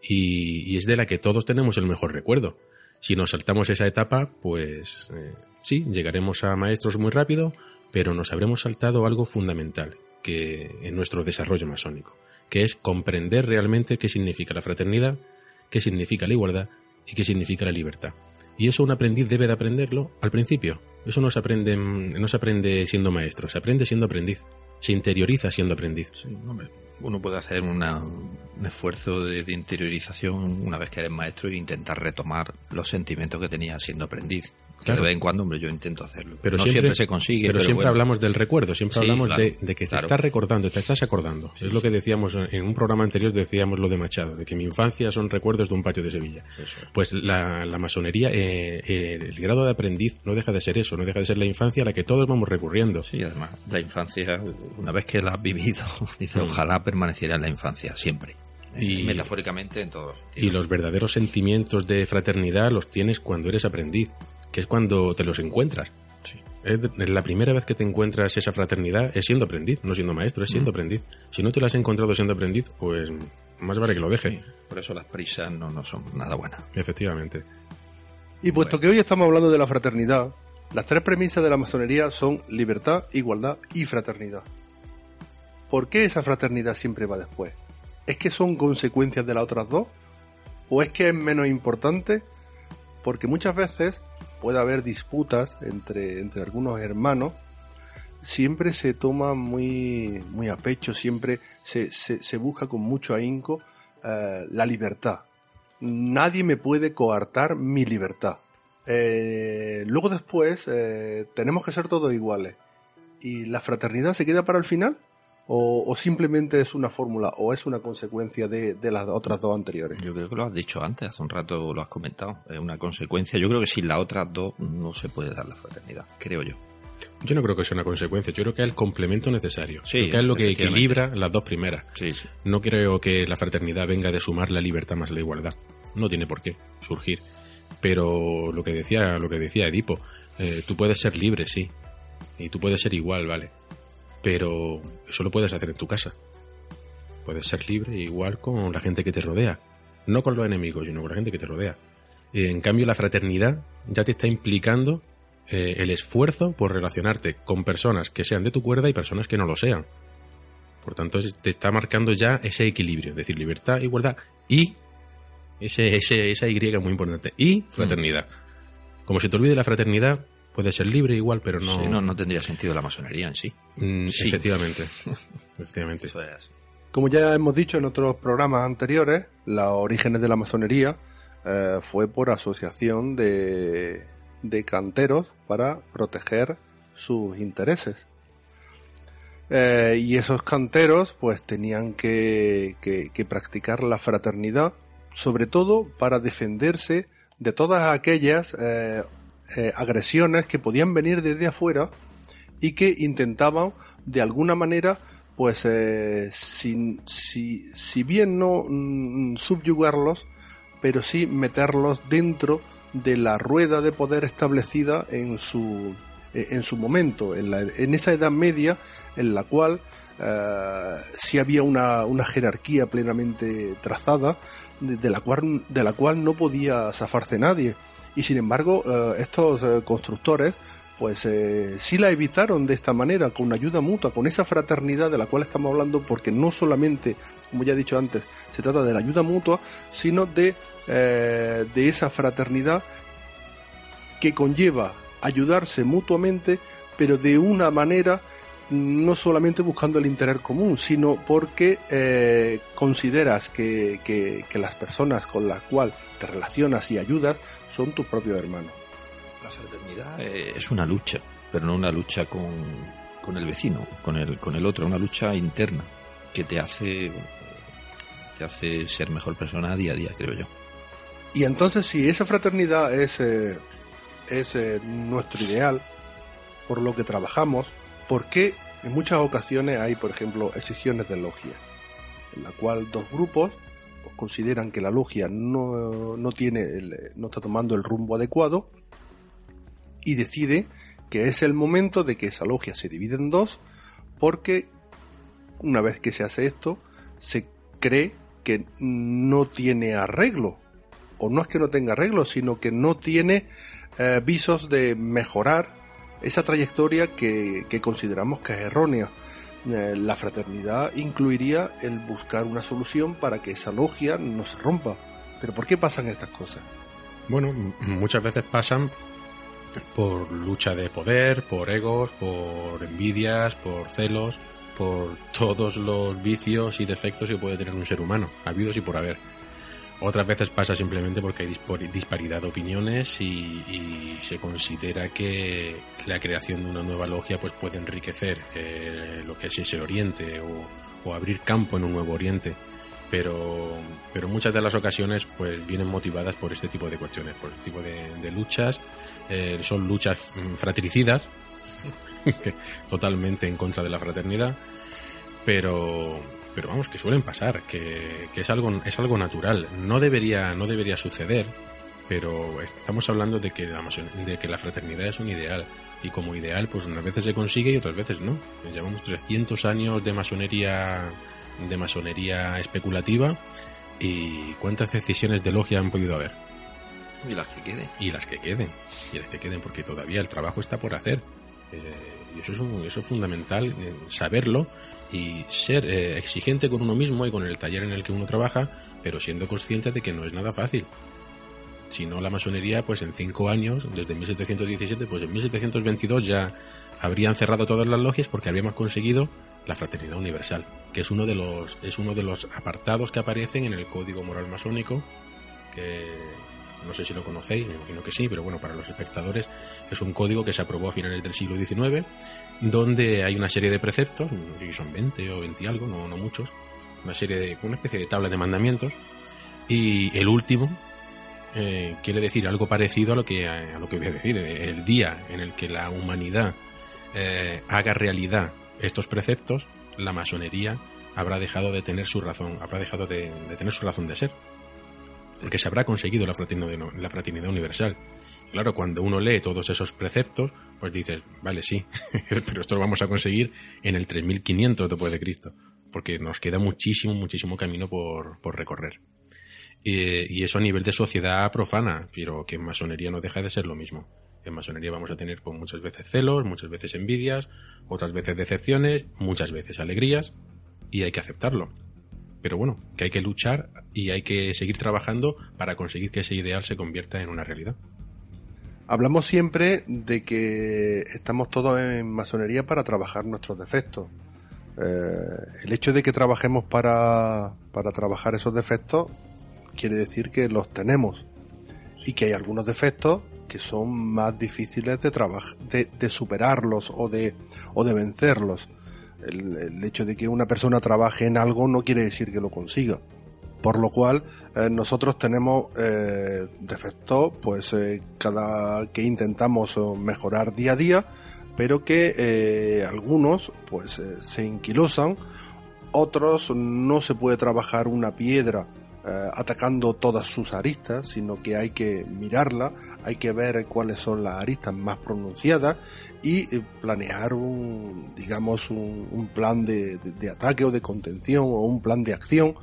Y, es de la que todos tenemos el mejor recuerdo. Si nos saltamos esa etapa, pues eh, sí, llegaremos a maestros muy rápido, pero nos habremos saltado algo fundamental que en nuestro desarrollo masónico que es comprender realmente qué significa la fraternidad, qué significa la igualdad y qué significa la libertad. Y eso un aprendiz debe de aprenderlo al principio. Eso no se aprende, no se aprende siendo maestro, se aprende siendo aprendiz. Se interioriza siendo aprendiz.
uno puede hacer un esfuerzo de, interiorización una vez que eres maestro e intentar retomar los sentimientos que tenía siendo aprendiz. De vez en cuando, hombre, yo intento hacerlo.
Pero no siempre, se consigue. Pero, siempre hablamos del recuerdo, siempre hablamos de, que te estás recordando, te estás acordando. es lo que decíamos en un programa anterior, decíamos lo de Machado, de que mi infancia son recuerdos de un patio de Sevilla. Pues la, masonería, eh, eh, el grado de aprendiz no deja de ser eso, no deja de ser la infancia a la que todos vamos recurriendo.
Sí, además, la infancia, una vez que la has vivido, dice, ojalá permaneciera en la infancia, siempre y metafóricamente en todo.
Y los verdaderos sentimientos de fraternidad los tienes cuando eres aprendiz que es cuando te los encuentras. Sí. Es la primera vez que te encuentras esa fraternidad es siendo aprendiz, no siendo maestro, es siendo mm. aprendiz. Si no te la has encontrado siendo aprendiz, pues más vale que lo deje.
por eso las prisas no, no son nada buenas.
Efectivamente.
Y puesto que hoy estamos hablando de la fraternidad, las tres premisas de la masonería son libertad, igualdad y fraternidad. ¿Por qué esa fraternidad siempre va después? ¿Es que son consecuencias de las otras dos? ¿O es que es menos importante? Porque muchas veces puede haber disputas entre, entre algunos hermanos, siempre se toma muy, muy a pecho, siempre se, se, busca con mucho ahínco eh, la libertad. Nadie me puede coartar mi libertad. Eh, luego después eh, tenemos que ser todos iguales. ¿Y la fraternidad se queda para el final? O, simplemente es una fórmula o es una consecuencia de, las otras dos anteriores?
Yo creo que lo has dicho antes, hace un rato lo has comentado. Es una consecuencia. Yo creo que sin las otras dos no se puede dar la fraternidad, creo yo.
Yo no creo que sea una consecuencia, yo creo que es el complemento necesario. Sí, que es lo que equilibra las dos primeras.
Sí, sí.
No creo que la fraternidad venga de sumar la libertad más la igualdad. No tiene por qué surgir. Pero lo que decía, lo que decía Edipo, eh, tú puedes ser libre, sí. Y tú puedes ser igual, ¿vale? Pero eso lo puedes hacer en tu casa. Puedes ser libre igual con la gente que te rodea, no con los enemigos, sino con la gente que te rodea. En cambio, la fraternidad ya te está implicando eh, el esfuerzo por relacionarte con personas que sean de tu cuerda y personas que no lo sean. Por tanto, te está marcando ya ese equilibrio, es decir, libertad, igualdad y ese, ese, esa Y muy importante, y fraternidad. Como se te olvide la fraternidad, puede ser libre igual, pero no...
Sí, no, no tendría sentido la masonería en sí.
Mm, efectivamente. efectivamente.
Como ya hemos dicho en otros programas anteriores, los orígenes de la masonería eh, fue por asociación de, de canteros para proteger sus intereses. Eh, y esos canteros pues tenían que, que, que, practicar la fraternidad sobre todo para defenderse de todas aquellas eh, eh, agresiones que podían venir desde afuera y que intentaban de alguna manera pues eh, si, si, bien no mm, subyugarlos pero sí meterlos dentro de la rueda de poder establecida en su en su momento en, la, en esa edad media en la cual eh, si había una, una, jerarquía plenamente trazada de, la cual, de la cual no podía zafarse nadie. Y sin embargo, eh, estos eh, constructores pues eh, sí la evitaron de esta manera, con ayuda mutua, con esa fraternidad de la cual estamos hablando, porque no solamente, como ya he dicho antes, se trata de la ayuda mutua, sino de, de esa fraternidad que conlleva ayudarse mutuamente, pero de una manera no solamente buscando el interés común, sino porque eh, consideras que, que, las personas con las cuales te relacionas y ayudas son tus propios hermanos.
La fraternidad es una lucha, pero no una lucha con, con el vecino, con el, con el otro, una lucha interna que te hace, te hace ser mejor persona día a día, creo yo.
Y entonces, si esa fraternidad es, eh, es eh, nuestro ideal, por lo que trabajamos, ¿Por qué en muchas ocasiones hay, por ejemplo, excepciones de logia? En la cual dos grupos pues, consideran que la logia no, no, tiene no está tomando el rumbo adecuado y decide que es el momento de que esa logia se divide en dos porque una vez que se hace esto se cree que no tiene arreglo o no es que no tenga arreglo sino que no tiene eh, visos de mejorar esa trayectoria que, consideramos que es errónea. Eh, la fraternidad incluiría el buscar una solución para que esa logia no se rompa. Pero ¿por qué pasan estas cosas?
Bueno, muchas veces pasan por lucha de poder, por egos, por envidias, por celos, por todos los vicios y defectos que puede tener un ser humano, habidos y por haber. Otras veces pasa simplemente porque hay disparidad de opiniones y, se considera que la creación de una nueva logia pues puede enriquecer eh, lo que es ese oriente o, abrir campo en un nuevo oriente. Pero, pero muchas de las ocasiones pues vienen motivadas por este tipo de cuestiones, por este tipo de, luchas. Eh, son luchas fratricidas, totalmente en contra de la fraternidad, pero, pero vamos, que suelen pasar, que, es, algo, es algo natural. No debería, no debería suceder, pero estamos hablando de que, la, de que la fraternidad es un ideal. Y como ideal, pues unas veces se consigue y otras veces no. Llevamos 300 años de masonería, de masonería especulativa y cuántas decisiones de logia han podido haber.
Y las que queden.
Y las que queden. Y las que queden, porque todavía el trabajo está por hacer. Eh, y eso es, eso es fundamental, eh, saberlo y ser eh, exigente con uno mismo y con el taller en el que uno trabaja, pero siendo consciente de que no es nada fácil. Si no, la masonería, pues en cinco años, desde 1717, pues en 1722 ya habrían cerrado todas las logias porque habíamos conseguido la fraternidad universal, que es uno de los, es uno de los apartados que aparecen en el Código Moral Masónico, que no sé si lo conocéis, me imagino que sí, pero bueno, para los espectadores es un código que se aprobó a finales del siglo XIX, donde hay una serie de preceptos, son 20 o 20 y algo, no, no muchos, una serie de, una especie de tabla de mandamientos, y el último eh, quiere decir algo parecido a lo que a lo que voy a decir, el día en el que la humanidad eh, haga realidad estos preceptos, la masonería habrá dejado de tener su razón, habrá dejado de tener su razón de ser porque se habrá conseguido la fraternidad, universal. Claro, cuando uno lee todos esos preceptos, pues dices, vale, sí, pero esto lo vamos a conseguir en el 3500 después de Cristo, porque nos queda muchísimo, muchísimo camino por, recorrer. Y, eso a nivel de sociedad profana, pero que en masonería no deja de ser lo mismo. En masonería vamos a tener pues, muchas veces celos, muchas veces envidias, otras veces decepciones, muchas veces alegrías, y hay que aceptarlo pero bueno, que hay que luchar y hay que seguir trabajando para conseguir que ese ideal se convierta en una realidad.
Hablamos siempre de que estamos todos en masonería para trabajar nuestros defectos. Eh, el hecho de que trabajemos para, para trabajar esos defectos quiere decir que los tenemos y que hay algunos defectos que son más difíciles de, de, de superarlos o de, o de vencerlos. El, hecho de que una persona trabaje en algo no quiere decir que lo consiga. Por lo cual eh, nosotros tenemos eh, defectos, pues eh, cada que intentamos mejorar día a día, pero que algunos pues se inquilosan, otros no se puede trabajar una piedra eh, atacando todas sus aristas, sino que hay que mirarla, hay que ver cuáles son las aristas más pronunciadas y eh, planear un, digamos, un, plan de, ataque o de contención o un plan de acción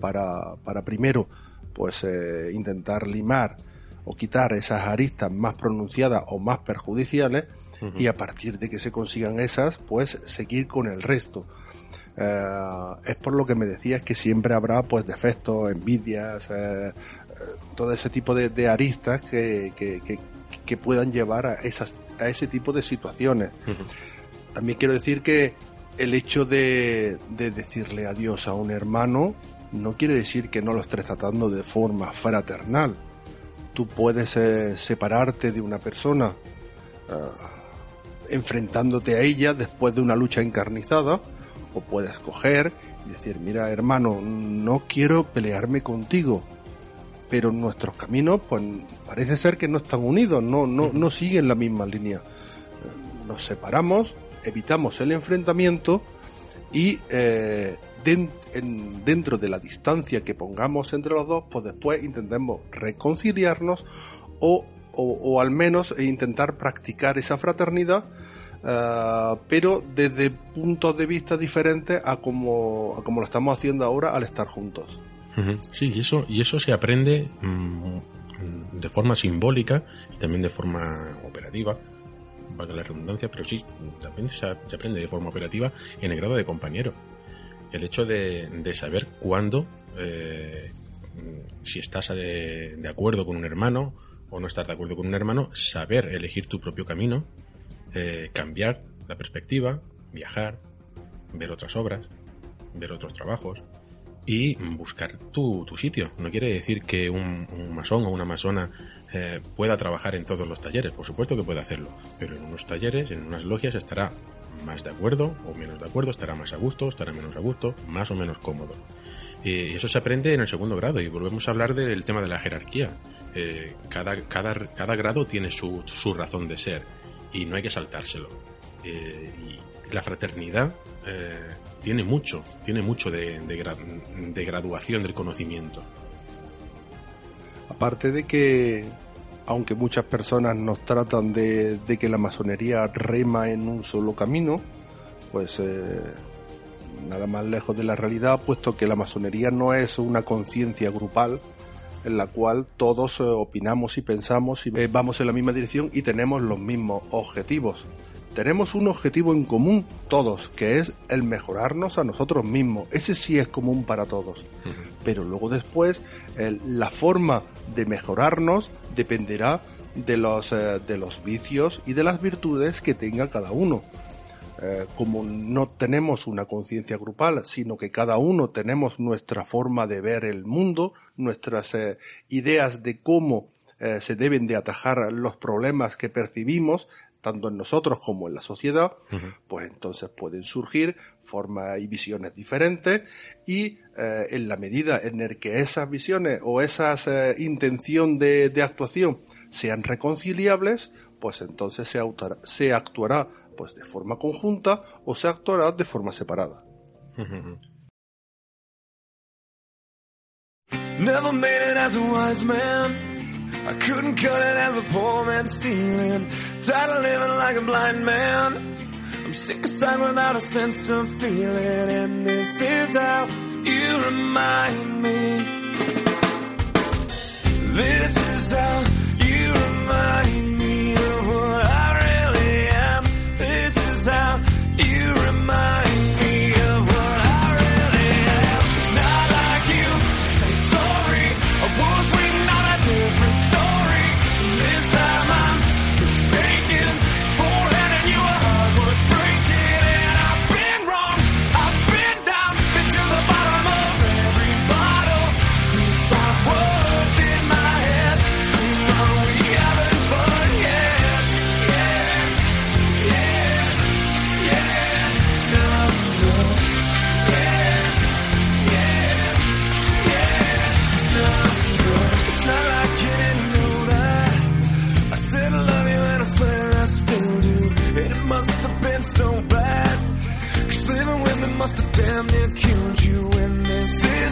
para, para primero, pues eh, intentar limar o quitar esas aristas más pronunciadas o más perjudiciales y a partir de que se consigan esas, pues seguir con el resto. Eh, es por lo que me decías que siempre habrá pues defectos, envidias, eh, eh, todo ese tipo de, aristas que, que, puedan llevar a, esas, a ese tipo de situaciones. También quiero decir que el hecho de, de decirle adiós a un hermano no quiere decir que no lo estés tratando de forma fraternal. Tú puedes separarte de una persona enfrentándote a ella después de una lucha encarnizada o puedes coger y decir, mira hermano, no quiero pelearme contigo, pero nuestros caminos pues parece ser que no están unidos, no, no, no siguen la misma línea. Nos separamos, evitamos el enfrentamiento y eh, dentro de la distancia que pongamos entre los dos, pues después intentemos reconciliarnos o, o al menos intentar practicar esa fraternidad Ah, pero desde puntos de vista diferentes a como, a como lo estamos haciendo ahora al estar juntos.
Sí, y eso, y eso se aprende mm, de forma simbólica y también de forma operativa, valga la redundancia, pero sí, también se, aprende de forma operativa en el grado de compañero. El hecho de, de saber cuándo, eh, si estás de, de acuerdo con un hermano o no estás de acuerdo con un hermano, saber elegir tu propio camino eh, cambiar la perspectiva, viajar, ver otras obras, ver otros trabajos y buscar tu, sitio. No quiere decir que un, masón o una masona eh, pueda trabajar en todos los talleres, por supuesto que puede hacerlo, pero en unos talleres, en unas logias estará más de acuerdo o menos de acuerdo, estará más a gusto, estará menos a gusto, más o menos cómodo. Y eso se aprende en el segundo grado y volvemos a hablar del tema de la jerarquía. Eh, cada, cada, cada grado tiene su, su razón de ser y no hay que saltárselo. Eh, y la fraternidad eh, tiene mucho, tiene mucho de, de, graduación del conocimiento.
Aparte de que, aunque muchas personas nos tratan de, de que la masonería rema en un solo camino, pues eh, nada más lejos de la realidad, puesto que la masonería no es una conciencia grupal, en la cual todos eh, opinamos y pensamos y eh, vamos en la misma dirección y tenemos los mismos objetivos. Tenemos un objetivo en común todos, que es el mejorarnos a nosotros mismos. Ese sí es común para todos. Pero luego después, la forma de mejorarnos dependerá de los, eh, de los vicios y de las virtudes que tenga cada uno. Eh, como no tenemos una conciencia grupal, sino que cada uno tenemos nuestra forma de ver el mundo, nuestras eh, ideas de cómo eh, se deben de atajar los problemas que percibimos, tanto en nosotros como en la sociedad, pues entonces pueden surgir formas y visiones diferentes y en la medida en el que esas visiones o esas intención de, de, actuación sean reconciliables, pues entonces se, se actuará pues de forma conjunta o se actuará de forma separada. Never made it as a wise man. I couldn't cut it as a poor man stealing. Tired of living like a blind man. I'm sick aside without a sense of feeling. And this is how you remind me. This is how you remind me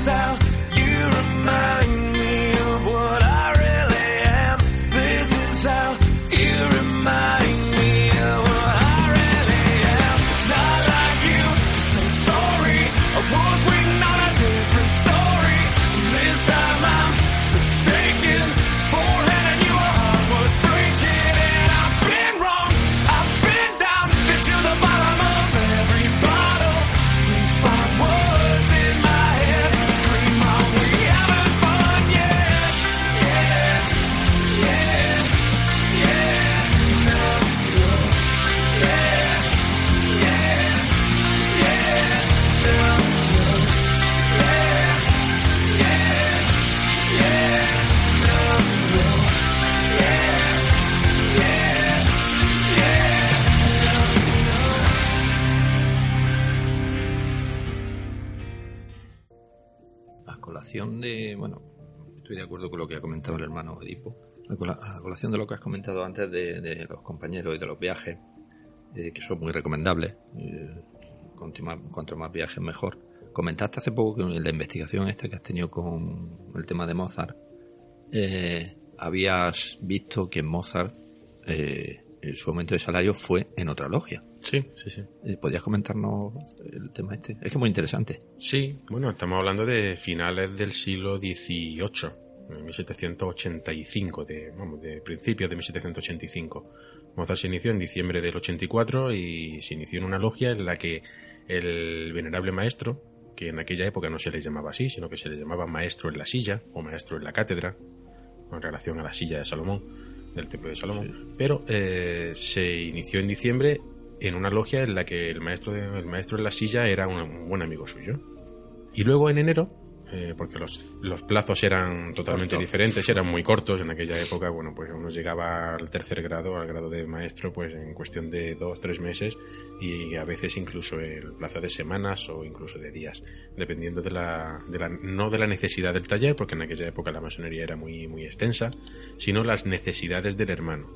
myself. Acuerdo con lo que ha comentado el hermano Edipo, a cola- a colación de lo que has comentado antes de, de los compañeros y de los viajes, eh, que son muy recomendables, eh, cuanto, más, cuanto más viajes mejor. Comentaste hace poco que en la investigación esta que has tenido con el tema de Mozart, eh, habías visto que Mozart, en su aumento de salario fue en otra logia.
Sí, sí, sí.
¿Podrías comentarnos el tema este? Es que es muy interesante.
Sí, bueno, estamos hablando de finales del siglo XVIII, 1785, de, vamos, de principios de 1785. Mozart se inició en diciembre del 84 y se inició en una logia en la que el venerable maestro, que en aquella época no se le llamaba así, sino que se le llamaba maestro en la silla o maestro en la cátedra, en relación a la silla de Salomón, del templo de Salomón, pero eh, se inició en diciembre en una logia en la que el maestro, de- el maestro en la silla era un, un buen amigo suyo. Y luego en enero, eh, porque los, los plazos eran totalmente
Corto.
diferentes, eran muy cortos en aquella época, bueno, pues uno llegaba al tercer grado, al grado de maestro, pues en cuestión de dos, tres meses y a veces incluso el plazo de semanas o incluso de días, dependiendo de la, de la, no de la necesidad del taller, porque en aquella época la masonería era muy, muy extensa, sino las necesidades del hermano.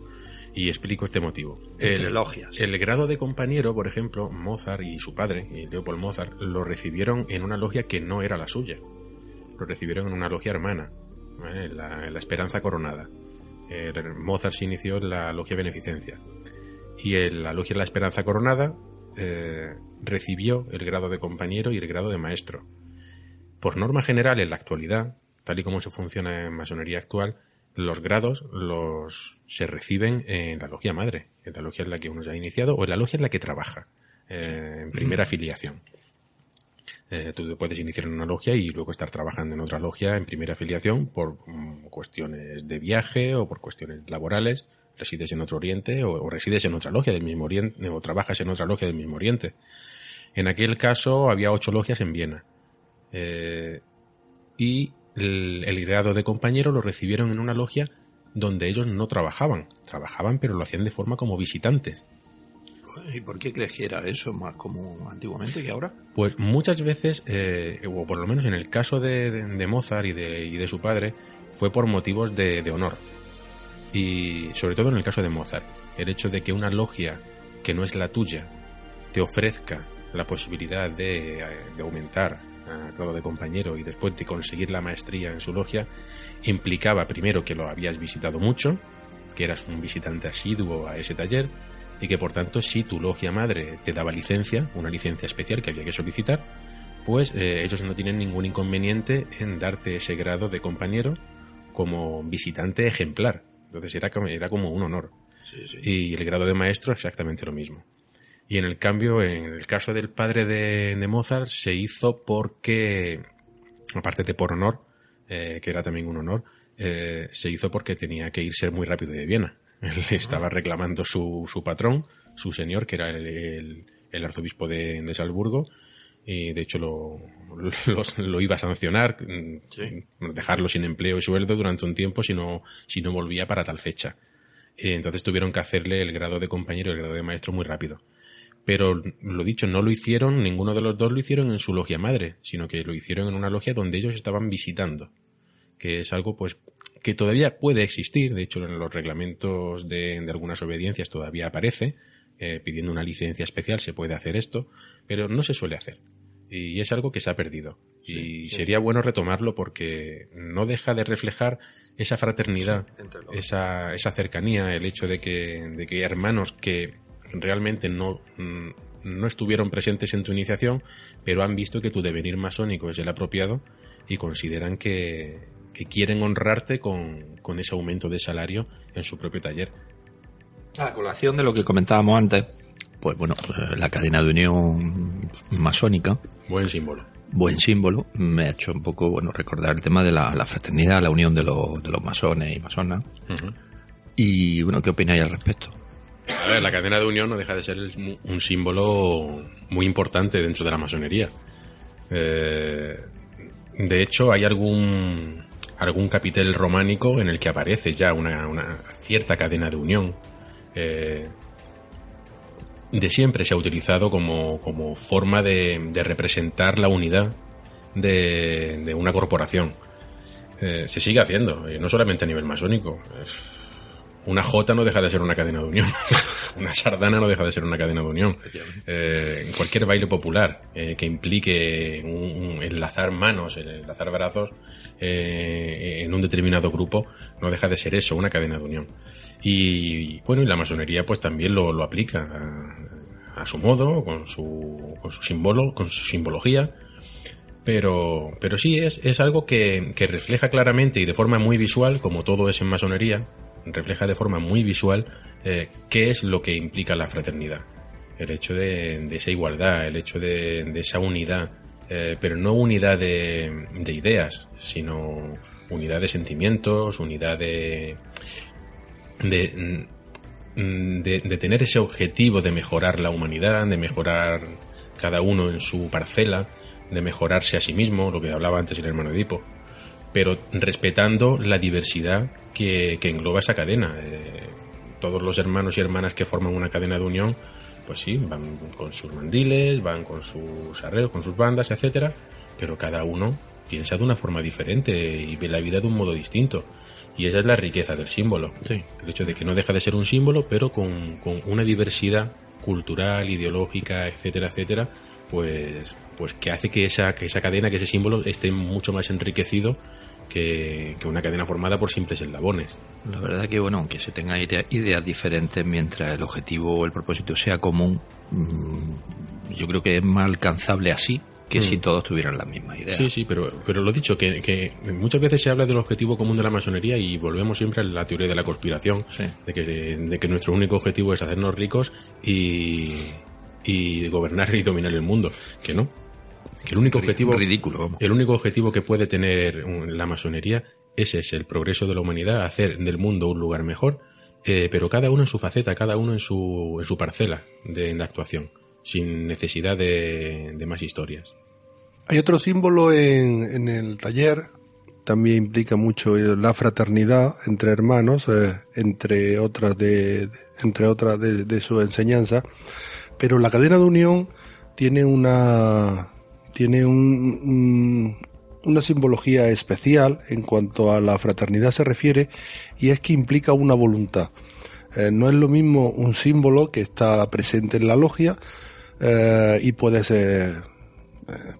Y explico este motivo.
Entre logias.
El grado de compañero, por ejemplo, Mozart y su padre, y Leopold Mozart, lo recibieron en una logia que no era la suya. Lo recibieron en una logia hermana, en la, Esperanza Coronada. Eh, Mozart se inició en la logia Beneficencia. Y en la logia La Esperanza Coronada eh, recibió el grado de compañero y el grado de maestro. Por norma general, en la actualidad, tal y como se funciona en masonería actual, los grados los se reciben en la logia madre, en la logia en la que uno ya ha iniciado o en la logia en la que trabaja, eh, en primera afiliación. Eh, tú puedes iniciar en una logia y luego estar trabajando en otra logia en primera afiliación por mm, cuestiones de viaje o por cuestiones laborales, resides en otro oriente o, o resides en otra logia del mismo oriente o trabajas en otra logia del mismo oriente. En aquel caso había ocho logias en Viena. Eh, y el, el grado de compañero lo recibieron en una logia donde ellos no trabajaban. Trabajaban, pero lo hacían de forma como visitantes.
¿Y por qué crees eso más común antiguamente que ahora?
Pues muchas veces, eh, o por lo menos en el caso de, Mozart y de, su padre, fue por motivos de, honor. Y sobre todo en el caso de Mozart, el hecho de que una logia que no es la tuya te ofrezca la posibilidad de, eh, de aumentar a grado de compañero y después de conseguir la maestría en su logia, implicaba primero que lo habías visitado mucho, que eras un visitante asiduo a ese taller, y que por tanto si tu logia madre te daba licencia, una licencia especial que había que solicitar, pues eh, ellos no tienen ningún inconveniente en darte ese grado de compañero como visitante ejemplar. Entonces era como, era como un honor. Y el grado de maestro exactamente lo mismo. Y en el cambio, en el caso del padre de, de Mozart, se hizo porque, aparte de por honor, eh, que era también un honor, eh, se hizo porque tenía que irse muy rápido de Viena. Le estaba reclamando su, su patrón, su señor, que era el, el- el arzobispo de, de Salzburgo, y de hecho lo, lo iba a sancionar, mm, dejarlo sin empleo y sueldo durante un tiempo si no, si no volvía para tal fecha. Eh, Entonces tuvieron que hacerle el grado de compañero y el grado de maestro muy rápido. Pero lo dicho, no lo hicieron, ninguno de los dos lo hicieron en su logia madre, sino que lo hicieron en una logia donde ellos estaban visitando. Que es algo pues que todavía puede existir, de hecho en los reglamentos de, de algunas obediencias todavía aparece, eh, pidiendo una licencia especial se puede hacer esto, pero no se suele hacer. Y es algo que se ha perdido. y sería bueno retomarlo porque no deja de reflejar esa fraternidad, esa, esa cercanía, el hecho de que, de que hermanos que realmente no, mm, no estuvieron presentes en tu iniciación, pero han visto que tu devenir masónico es el apropiado y consideran que, que quieren honrarte con, con ese aumento de salario en su propio taller.
A colación de lo que comentábamos antes, pues bueno, eh, la cadena de unión masónica,
Buen símbolo.
buen símbolo, me ha hecho un poco bueno recordar el tema de la, la fraternidad, la unión de, los- de los masones y masonas. Y bueno, ¿qué opináis al respecto?
A ver, la cadena de unión no deja de ser un símbolo muy importante dentro de la masonería. Eh, de hecho, hay algún, algún capitel románico en el que aparece ya una, una cierta cadena de unión. Eh, de siempre se ha utilizado como, como forma de, de representar la unidad de, de una corporación. eh, se sigue haciendo, y no solamente a nivel masónico. Una J no deja de ser una cadena de unión. una sardana no deja de ser una cadena de unión. Eh, cualquier baile popular eh, que implique un, enlazar manos, enlazar brazos eh, en un determinado grupo, no deja de ser eso, una cadena de unión. Y bueno, y la masonería pues también lo, lo aplica a, su modo, con su, con su símbolo, con su simbología. Pero, pero sí es, es algo que, que refleja claramente y de forma muy visual, como todo es en masonería, refleja de forma muy visual eh, qué es lo que implica la fraternidad. El hecho de, esa igualdad, el hecho de, esa unidad, eh, pero no unidad de, ideas, sino unidad de sentimientos, unidad de, de, de, tener ese objetivo de mejorar la humanidad, de mejorar cada uno en su parcela, de mejorarse a sí mismo, lo que hablaba antes el hermano Edipo pero respetando la diversidad que, engloba esa cadena. Eh, todos los hermanos y hermanas que forman una cadena de unión, pues sí, van con sus mandiles, van con sus arreglos, con sus bandas, etcétera, pero cada uno piensa de una forma diferente y ve la vida de un modo distinto. Y esa es la riqueza del símbolo. El hecho de que no deja de ser un símbolo, pero con, con una diversidad cultural, ideológica, etcétera, etcétera, pues, pues que hace que esa, que esa cadena, que ese símbolo esté mucho más enriquecido que, una cadena formada por simples eslabones.
La verdad que, bueno, aunque se tengan ideas diferentes mientras el objetivo o el propósito sea común, mm, yo creo que es más alcanzable así que si mm. todos tuvieran la misma idea.
Sí, sí, pero, pero lo dicho, que, que, muchas veces se habla del objetivo común de la masonería y volvemos siempre a la teoría de la conspiración, de, que, de que nuestro único objetivo es hacernos ricos y, y gobernar y dominar el mundo. Que no. Que el único objetivo.
Ridículo.
El único objetivo que puede tener la masonería ese es el progreso de la humanidad, hacer del mundo un lugar mejor, eh, pero cada uno en su faceta, cada uno en su, en su parcela de, actuación, sin necesidad de, más historias.
Hay otro símbolo en, en, el taller, también implica mucho la fraternidad entre hermanos, eh, entre otras de, entre otras de, de su enseñanza, pero la cadena de unión tiene una tiene un, una simbología especial en cuanto a la fraternidad se refiere y es que implica una voluntad. Eh, no es lo mismo un símbolo que está presente en la logia eh, y puede ser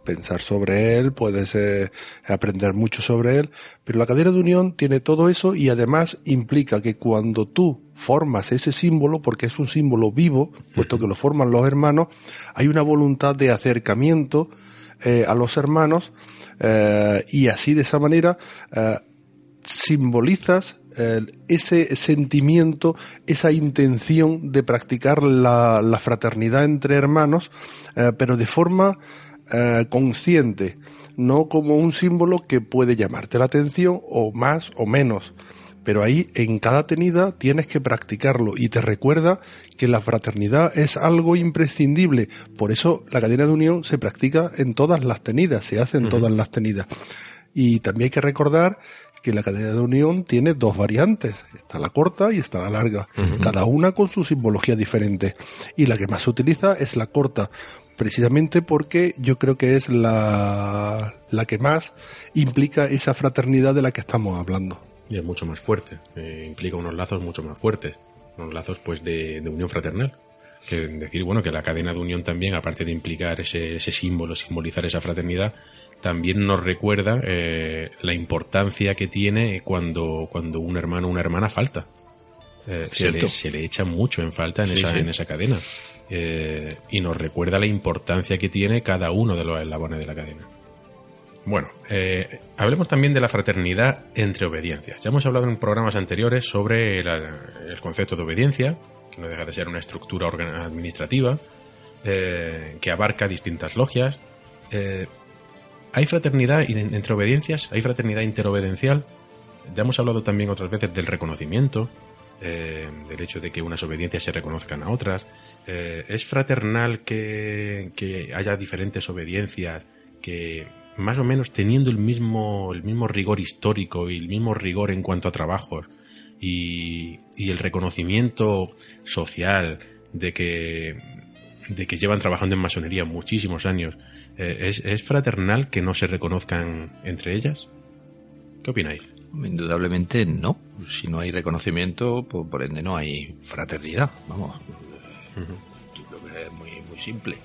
pensar sobre él, puedes eh, aprender mucho sobre él, pero la cadena de unión tiene todo eso y además implica que cuando tú formas ese símbolo, porque es un símbolo vivo, puesto que lo forman los hermanos, hay una voluntad de acercamiento eh, a los hermanos y así de esa manera simbolizas ese sentimiento, esa intención de practicar la, la fraternidad entre hermanos, pero de forma eh, consciente, no como un símbolo que puede llamarte la atención o más o menos. Pero ahí en cada tenida tienes que practicarlo y te recuerda que la fraternidad es algo imprescindible. Por eso la cadena de unión se practica en todas las tenidas, se hace en todas las tenidas. Y también hay que recordar que la cadena de unión tiene dos variantes. Está la corta y está la larga. Cada una con su simbología diferente. Y la que más se utiliza es la corta precisamente porque yo creo que es la, la que más implica esa fraternidad de la que estamos hablando.
Y es mucho más fuerte, eh, implica unos lazos mucho más fuertes, unos lazos pues de, unión fraternal. Que decir, bueno, que la cadena de unión también, aparte de implicar ese, ese símbolo, simbolizar esa fraternidad, también nos recuerda eh, la importancia que tiene cuando, cuando un hermano o una hermana falta. Eh, se, le, se, le, echa mucho en falta en, esa, en esa cadena. Eh, y nos recuerda la importancia que tiene cada uno de los eslabones de la cadena. Bueno, eh, hablemos también de la fraternidad entre obediencias. Ya hemos hablado en programas anteriores sobre el concepto de obediencia, que no deja de ser una estructura administrativa, eh, que abarca distintas logias. hay fraternidad entre obediencias, hay fraternidad interobedencial. Ya hemos hablado también otras veces del reconocimiento, eh, del hecho de que unas obediencias se reconozcan a otras. Eh, es fraternal que, haya diferentes obediencias que más o menos teniendo el mismo, el mismo rigor histórico y el mismo rigor en cuanto a trabajos y, el reconocimiento social de que, de que llevan trabajando en masonería muchísimos años, eh, ¿es, ¿es fraternal que no se reconozcan entre ellas? ¿Qué opináis?
Indudablemente no. Si no hay reconocimiento, pues por ende no hay fraternidad. Vamos. Yo creo que es muy, muy simple.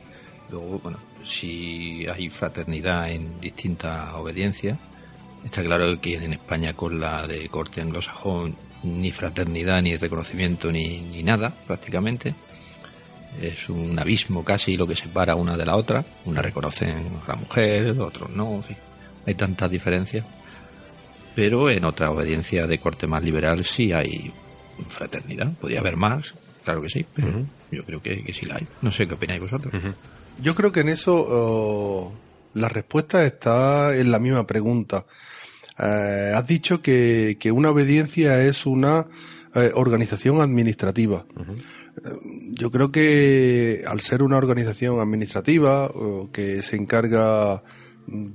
Luego, bueno, si hay fraternidad en distintas obediencias, está claro que en España con la de corte anglosajón ni fraternidad, ni reconocimiento, ni, ni nada, prácticamente. Es un abismo casi lo que separa una de la otra. Una reconocen a la mujer, otros no. en fin. Hay tantas diferencias. Pero en otra obediencia de corte más liberal sí hay fraternidad. Podría haber más, claro que sí, pero yo creo que, que sí la hay. No sé qué opináis vosotros.
Yo creo que en eso oh, la respuesta está en la misma pregunta. Eh, has dicho que, que una obediencia es una eh, organización administrativa.
Ujú.
Yo creo que al ser una organización administrativa que se encarga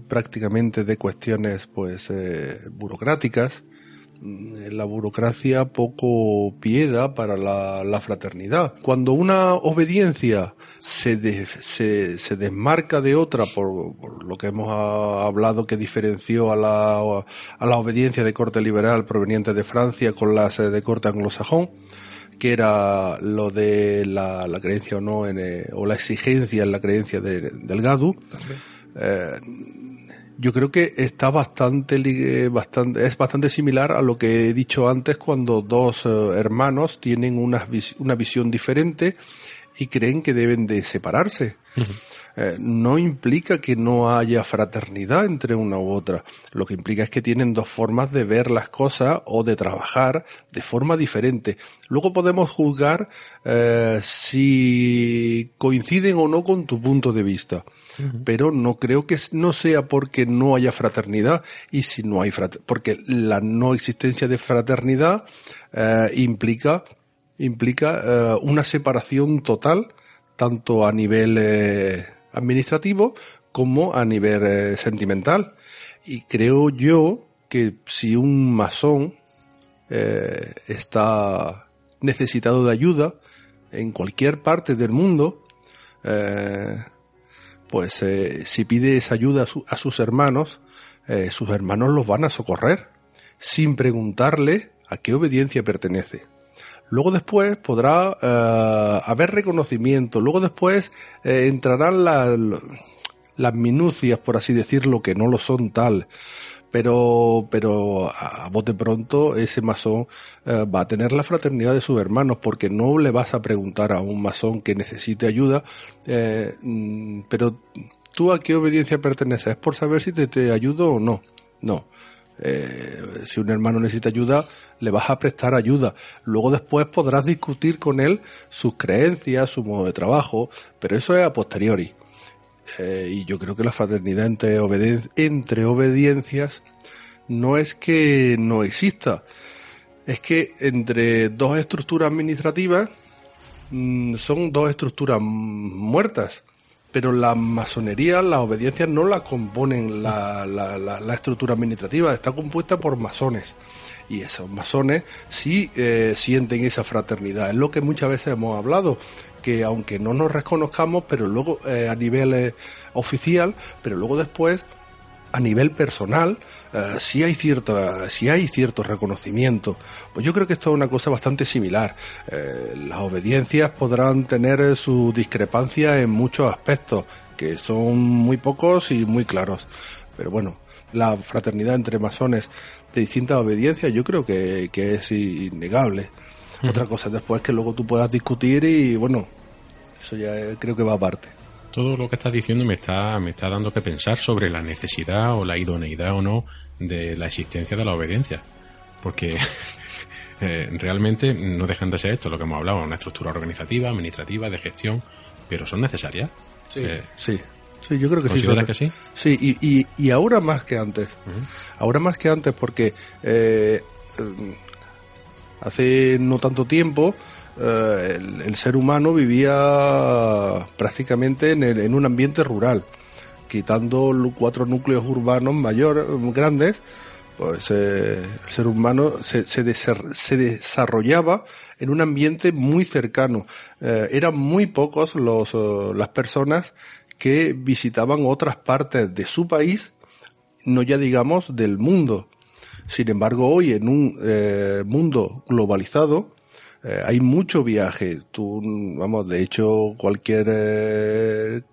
prácticamente de cuestiones pues eh, burocráticas, mm, la burocracia poco pieda para la, fraternidad. Cuando una obediencia se, se, desmarca de otra por, lo que hemos ah, hablado que diferenció a la, a la obediencia de corte liberal proveniente de Francia con las eh, de corte anglosajón, que era lo de la, creencia o no en, eh, o la exigencia en la creencia de- del Gadu. Eh, yo creo que está bastante, eh, bastante, es bastante similar a lo que he dicho antes cuando dos eh, hermanos tienen una, una visión diferente y creen que deben de separarse. Eh, no implica que no haya fraternidad entre una u otra. Lo que implica es que tienen dos formas de ver las cosas o de trabajar de forma diferente. Luego podemos juzgar eh, si coinciden o no con tu punto de vista. Pero no creo que no sea porque no haya fraternidad y si no hay frater- porque la no existencia de fraternidad eh, implica implica eh, una separación total tanto a nivel eh, administrativo como a nivel eh, sentimental. Y creo yo que si un masón está necesitado de ayuda en cualquier parte del mundo, pues si pide esa ayuda a, su- a sus hermanos, sus hermanos los van a socorrer sin preguntarle a qué obediencia pertenece. Luego después podrá eh, haber reconocimiento. Luego después eh, entrarán las minucias, por así decirlo, que no lo son tal. Pero, pero a bote pronto ese masón eh, va a tener la fraternidad de sus hermanos porque no le vas a preguntar a un masón que necesite ayuda, mm, pero tú a qué obediencia perteneces, es por saber si te, te ayudo o no. No. Eh, si un hermano necesita ayuda, le vas a prestar ayuda. Luego después podrás discutir con él sus creencias, su modo de trabajo, pero eso es a posteriori. Eh, y yo creo que la fraternidad entre, obediencias no es que no exista, es que entre dos estructuras administrativas mm, son dos estructuras muertas. Pero la masonería, las obediencias no la componen la, la, estructura administrativa, está compuesta por masones. Y esos masones sí eh, sienten esa fraternidad. Es lo que muchas veces hemos hablado, que aunque no nos reconozcamos, pero luego eh, a nivel eh, oficial, pero luego después a nivel personal, eh, sí hay cierto, sí hay cierto reconocimiento. Pues yo creo que esto es una cosa bastante similar. Eh, las obediencias podrán tener su discrepancia en muchos aspectos, que son muy pocos y muy claros. Pero bueno, la fraternidad entre masones de distintas obediencias yo creo que, que es innegable. Otra cosa después que luego tú puedas discutir y bueno, eso ya eh, creo que va aparte.
Todo lo que estás diciendo me está, me está dando que pensar sobre la necesidad o la idoneidad o no de la existencia de la obediencia. Porque eh, realmente no dejan de ser esto, lo que hemos hablado, una estructura organizativa, administrativa, de gestión, pero son necesarias. Eh,
Sí, sí, yo creo que sí.
¿Consideras
son-
que sí?
Sí, y, y, y ahora más que antes. Ahora más que antes porque eh, hace no tanto tiempo eh, el, el ser humano vivía prácticamente en, el- en un ambiente rural, quitando cuatro núcleos urbanos mayores, grandes, pues eh, el ser humano se, se, se desarrollaba en un ambiente muy cercano. Eh, eran muy pocos los, eh, las personas que visitaban otras partes de su país, no ya digamos del mundo. Sin embargo, hoy en un mundo globalizado, hay mucho viaje. Tú, vamos, de hecho, cualquier,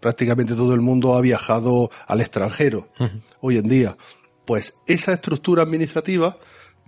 prácticamente todo el mundo ha viajado al extranjero hoy en día. Pues esa estructura administrativa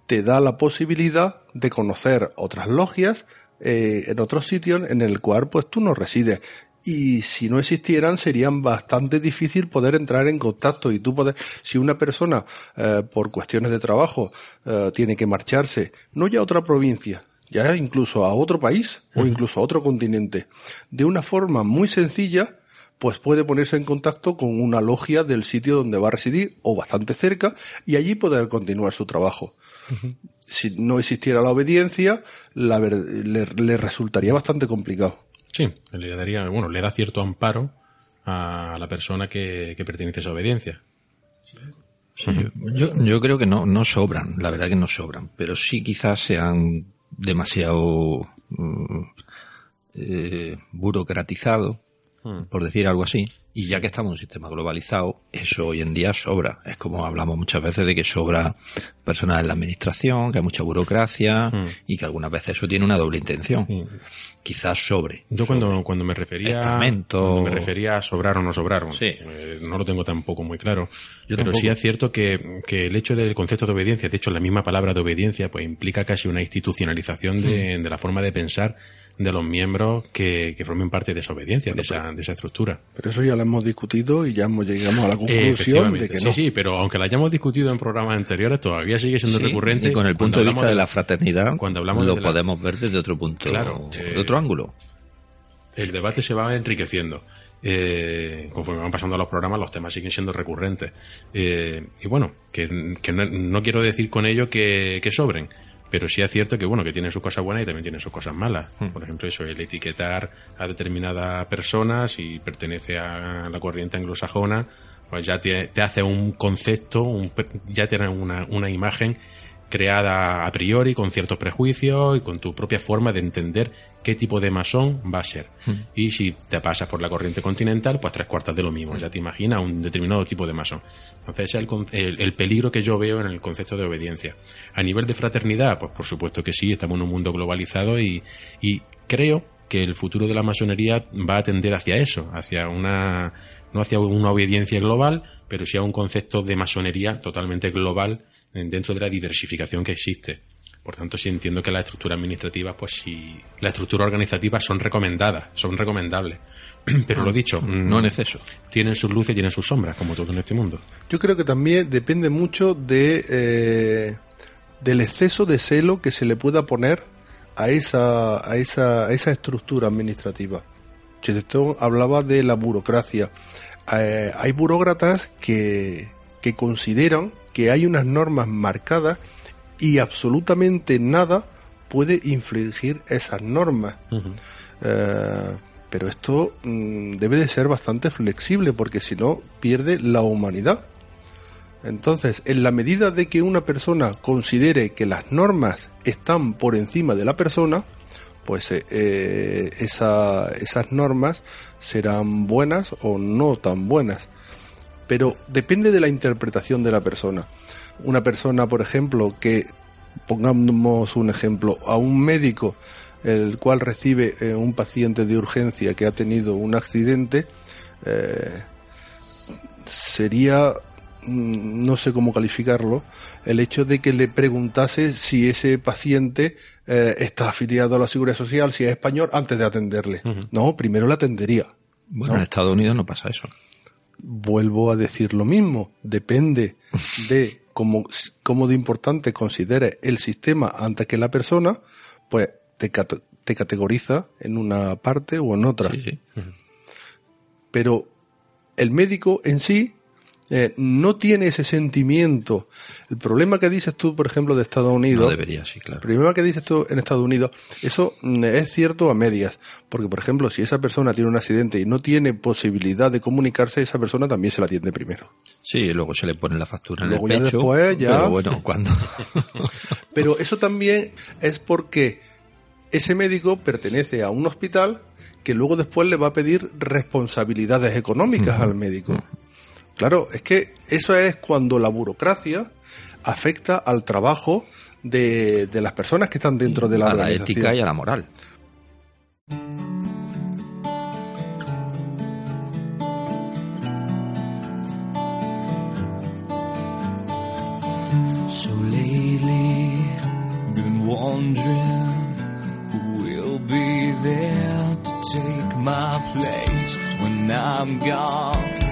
te da la posibilidad de conocer otras logias eh, en otros sitios en el cual pues tú no resides. Y si no existieran serían bastante difícil poder entrar en contacto y tú poder si una persona eh, por cuestiones de trabajo eh, tiene que marcharse no ya a otra provincia ya incluso a otro país o incluso a otro continente de una forma muy sencilla pues puede ponerse en contacto con una logia del sitio donde va a residir o bastante cerca y allí poder continuar su trabajo. Si no existiera la obediencia, la le, le resultaría bastante complicado.
Sí, le daría, bueno, le da cierto amparo a la persona que, que pertenece a esa obediencia.
Sí, yo, yo creo que no, no sobran, la verdad que no sobran, pero sí quizás sean demasiado mm, eh, burocratizado,
Hmm.
por decir algo así. Y ya que estamos en un sistema globalizado, eso hoy en día sobra. Es como hablamos muchas veces de que sobra personal en la administración, que hay mucha burocracia
Hmm.
y que algunas veces eso tiene una doble intención.
Sí.
Quizás sobre.
Yo cuando, cuando me refería cuando me refería a sobrar o no sobrar, bueno,
Sí.
eh, no lo tengo tampoco muy claro.
Yo
pero
tampoco.
sí es cierto que, que el hecho del concepto de obediencia, de hecho la misma palabra de obediencia, pues implica casi una institucionalización de, de la forma de pensar de los miembros que, que formen parte de esa obediencia, de esa, de esa estructura.
Pero eso ya lo hemos discutido y ya hemos llegado a la conclusión de que
sí,
no.
sí, pero aunque la hayamos discutido en programas anteriores, todavía sigue siendo
Sí,
recurrente.
y con el punto de vista de la fraternidad,
cuando hablamos
lo
de la-
podemos ver desde otro punto,
Claro,
de
eh,
otro ángulo.
el debate se va enriqueciendo. Eh, conforme van pasando los programas, los temas siguen siendo recurrentes. Eh, y bueno, que, que no, no quiero decir con ello que, que sobren, pero sí es cierto que bueno, que tienen sus cosas buenas y también tienen sus cosas malas. Por ejemplo, eso, el etiquetar a determinada persona, si pertenece a la corriente anglosajona, pues ya te, te hace un concepto, un, ya tiene una, una imagen creada a priori con ciertos prejuicios y con tu propia forma de entender qué tipo de masón va a ser. Y si te pasas por la corriente continental, pues tres cuartas de lo mismo. Ya te imaginas un determinado tipo de masón. Entonces ese es el, el- el peligro que yo veo en el concepto de obediencia. A nivel de fraternidad, pues por supuesto que sí, estamos en un mundo globalizado y, y creo que el futuro de la masonería va a tender hacia eso, hacia una, no hacia una obediencia global, pero sí a un concepto de masonería totalmente global dentro de la diversificación que existe. Por tanto, sí entiendo que las estructuras administrativas, pues sí, las estructuras organizativas son recomendadas, son recomendables. Pero lo dicho, mm,
No en exceso.
tienen sus luces y tienen sus sombras, como todo en este mundo.
Yo creo que también depende mucho de eh, del exceso de celo que se le pueda poner a esa a esa a esa estructura administrativa. Chesterton hablaba de la burocracia. Eh, hay burócratas que que consideran que hay unas normas marcadas y absolutamente nada puede infligir esas normas. Eh, pero esto mm, debe de ser bastante flexible porque si no pierde la humanidad. Entonces, en la medida de que una persona considere que las normas están por encima de la persona, pues eh, eh, esa- esas normas serán buenas o no tan buenas. Pero depende de la interpretación de la persona. Una persona, por ejemplo, que pongamos un ejemplo, a un médico el cual recibe eh, un paciente de urgencia que ha tenido un accidente, eh, sería, mm, no sé cómo calificarlo, el hecho de que le preguntase si ese paciente eh, está afiliado a la Seguridad Social, si es español, antes de atenderle. No, primero le atendería.
Bueno, en Estados Unidos no pasa eso.
Vuelvo a decir lo mismo, depende de cómo, cómo de importante considere el sistema antes que la persona, pues te, cate- te categoriza en una parte o en otra.
Sí.
Pero el médico en sí eh, no tiene ese sentimiento. El problema que dices tú, por ejemplo, de Estados Unidos,
No debería, sí, claro.
el problema que dices tú en Estados Unidos, eso mm, es cierto a medias. Porque, por ejemplo, si esa persona tiene un accidente y no tiene posibilidad de comunicarse, esa persona también se la atiende primero.
Sí, luego se le pone la factura en
Luego
el
ya
pecho.
después ya-
Pero bueno, cuando...
Pero eso también es porque ese médico pertenece a un hospital que luego después le va a pedir responsabilidades económicas al médico. Claro, es que eso es cuando la burocracia afecta al trabajo de, de las personas que están dentro de la
a la ética y a la moral.
So lately, been wondering who will be there to take my place when I'm gone.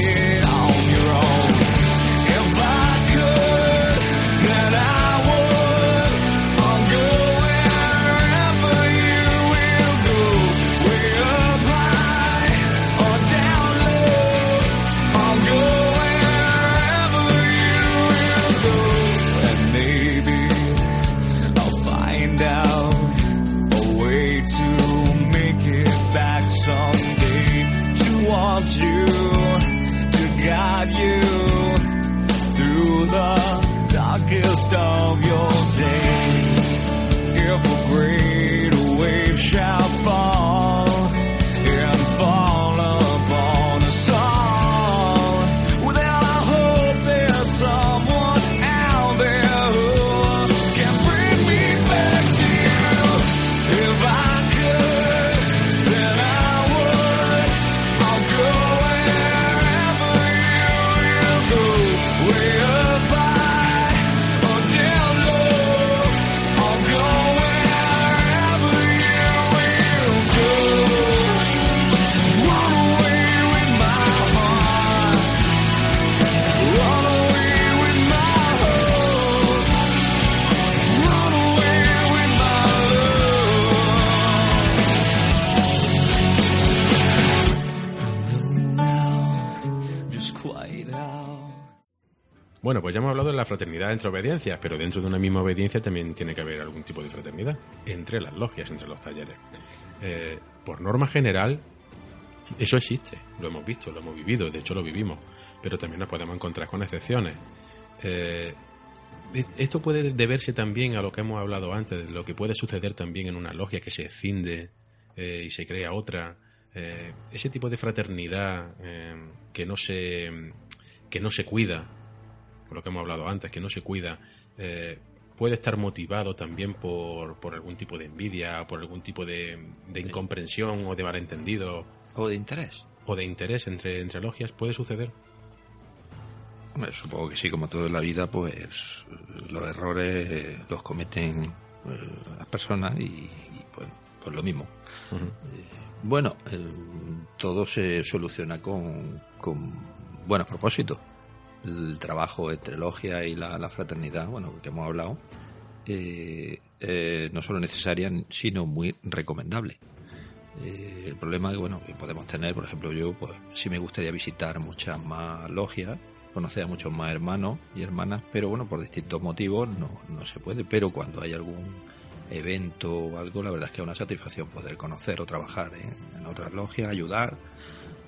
de entre obediencias, pero dentro de una misma obediencia también tiene que haber algún tipo de fraternidad entre las logias, entre los talleres. Eh, por norma general, eso existe, lo hemos visto, lo hemos vivido, de hecho lo vivimos, pero también nos podemos encontrar con excepciones. Eh, esto puede deberse también a lo que hemos hablado antes, de lo que puede suceder también en una logia que se escinde eh, y se crea otra. Ese tipo de fraternidad que no se que no se cuida, por lo que hemos hablado antes, que no se cuida, eh, puede estar motivado también por, por algún tipo de envidia, por algún tipo de, de incomprensión o de malentendido
O de interés.
o de interés entre, entre logias, puede suceder.
Supongo que sí, como todo en la vida, pues los errores eh, los cometen eh, las personas y, y, pues, pues lo mismo. Bueno, eh, todo se soluciona con, con buenos propósitos. El trabajo entre logia y la, la fraternidad, bueno, que hemos hablado, eh, eh, no solo necesaria, sino muy recomendable. Eh, el problema que, bueno, que podemos tener, por ejemplo, yo, pues sí me gustaría visitar muchas más logias, conocer a muchos más hermanos y hermanas, pero bueno, por distintos motivos no, no se puede. Pero cuando hay algún evento o algo, la verdad es que es una satisfacción poder conocer o trabajar en, en otras logias, ayudar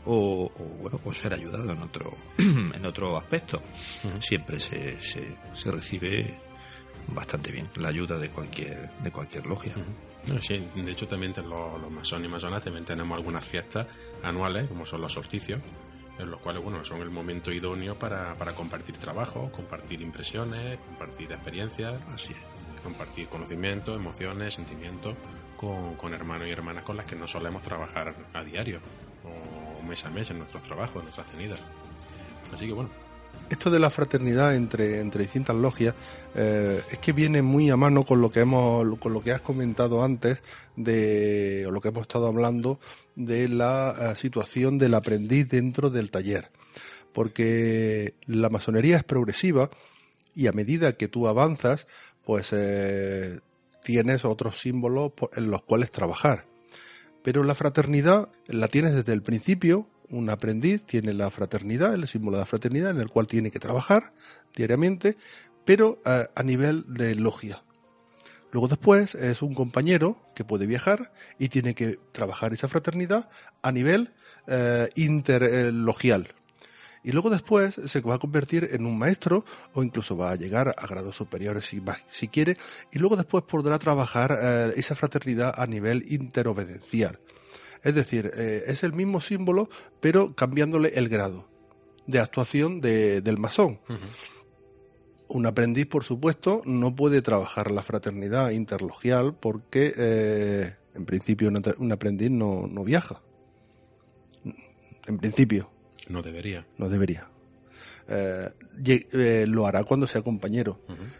o, o, bueno, pues ser ayudado en otro, en otro aspecto. Siempre se, se, se recibe bastante bien la ayuda de cualquier, de cualquier logia.
No, sí, de hecho también los, los masones y masonas también tenemos algunas fiestas anuales, como son los solsticios, en los cuales bueno son el momento idóneo para, para compartir trabajo, compartir impresiones, compartir experiencias,
Así es.
compartir conocimientos, emociones, sentimientos con, con hermanos y hermanas con las que no solemos trabajar a diario o mes a mes en nuestros trabajos, en nuestras tenidas. Así que bueno,
Esto de la fraternidad entre, entre distintas logias eh, es que viene muy a mano con lo que hemos, con lo que has comentado antes de, o lo que hemos estado hablando de la eh, situación del aprendiz dentro del taller. Porque la masonería es progresiva y a medida que tú avanzas, pues eh, tienes otros símbolos en los cuales trabajar. Pero la fraternidad la tienes desde el principio. Un aprendiz tiene la fraternidad, el símbolo de la fraternidad, en el cual tiene que trabajar diariamente, pero eh, a nivel de logia. Luego después es un compañero que puede viajar y tiene que trabajar esa fraternidad a nivel eh, interlogial. Y luego después se va a convertir en un maestro o incluso va a llegar a grados superiores si, si quiere. Y luego después podrá trabajar eh, esa fraternidad a nivel interobedencial. Es decir, eh, es el mismo símbolo pero cambiándole el grado de actuación de- del masón. Un aprendiz, por supuesto, no puede trabajar la fraternidad interlogial porque, eh, en principio, un aprendiz no, no viaja. En principio,
No debería.
no debería. Eh, eh, lo hará cuando sea compañero.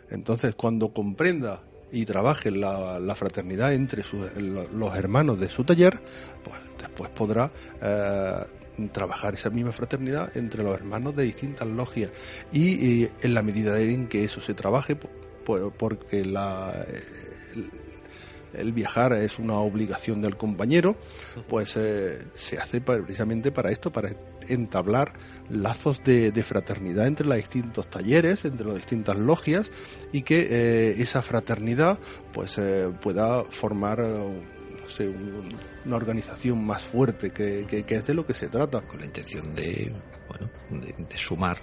Entonces, cuando comprenda y trabaje la, la fraternidad entre sus- los hermanos de su taller, pues después podrá eh, trabajar esa misma fraternidad entre los hermanos de distintas logias. Y, eh, en la medida en que eso se trabaje, pu- pu- porque la, el, viajar es una obligación del compañero, pues eh, se hace precisamente para esto, para entablar lazos de, de fraternidad entre los distintos talleres, entre las distintas logias y que eh, esa fraternidad pues eh, pueda formar eh, no sé, un- una organización más fuerte que, que- que es de lo que se trata.
con la intención de, bueno, de, de sumar.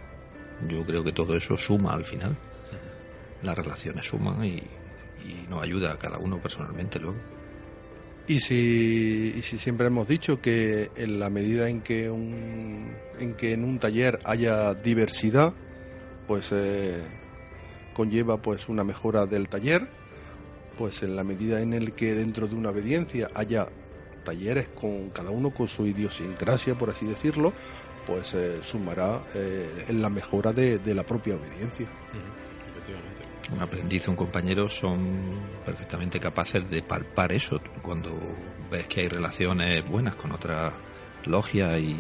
Yo creo que todo eso suma al final. Las relaciones suman y, y nos ayuda a cada uno personalmente luego.
Y si, y si siempre hemos dicho que en la medida en que, un, en, que en un taller haya diversidad, pues eh, conlleva pues una mejora del taller, pues en la medida en el que dentro de una obediencia haya talleres con cada uno con su idiosincrasia, por así decirlo, pues eh, sumará eh, en la mejora de, de la propia obediencia.
Efectivamente.
Un aprendiz o un compañero son perfectamente capaces de palpar eso. Cuando ves que hay relaciones buenas con otras logias y,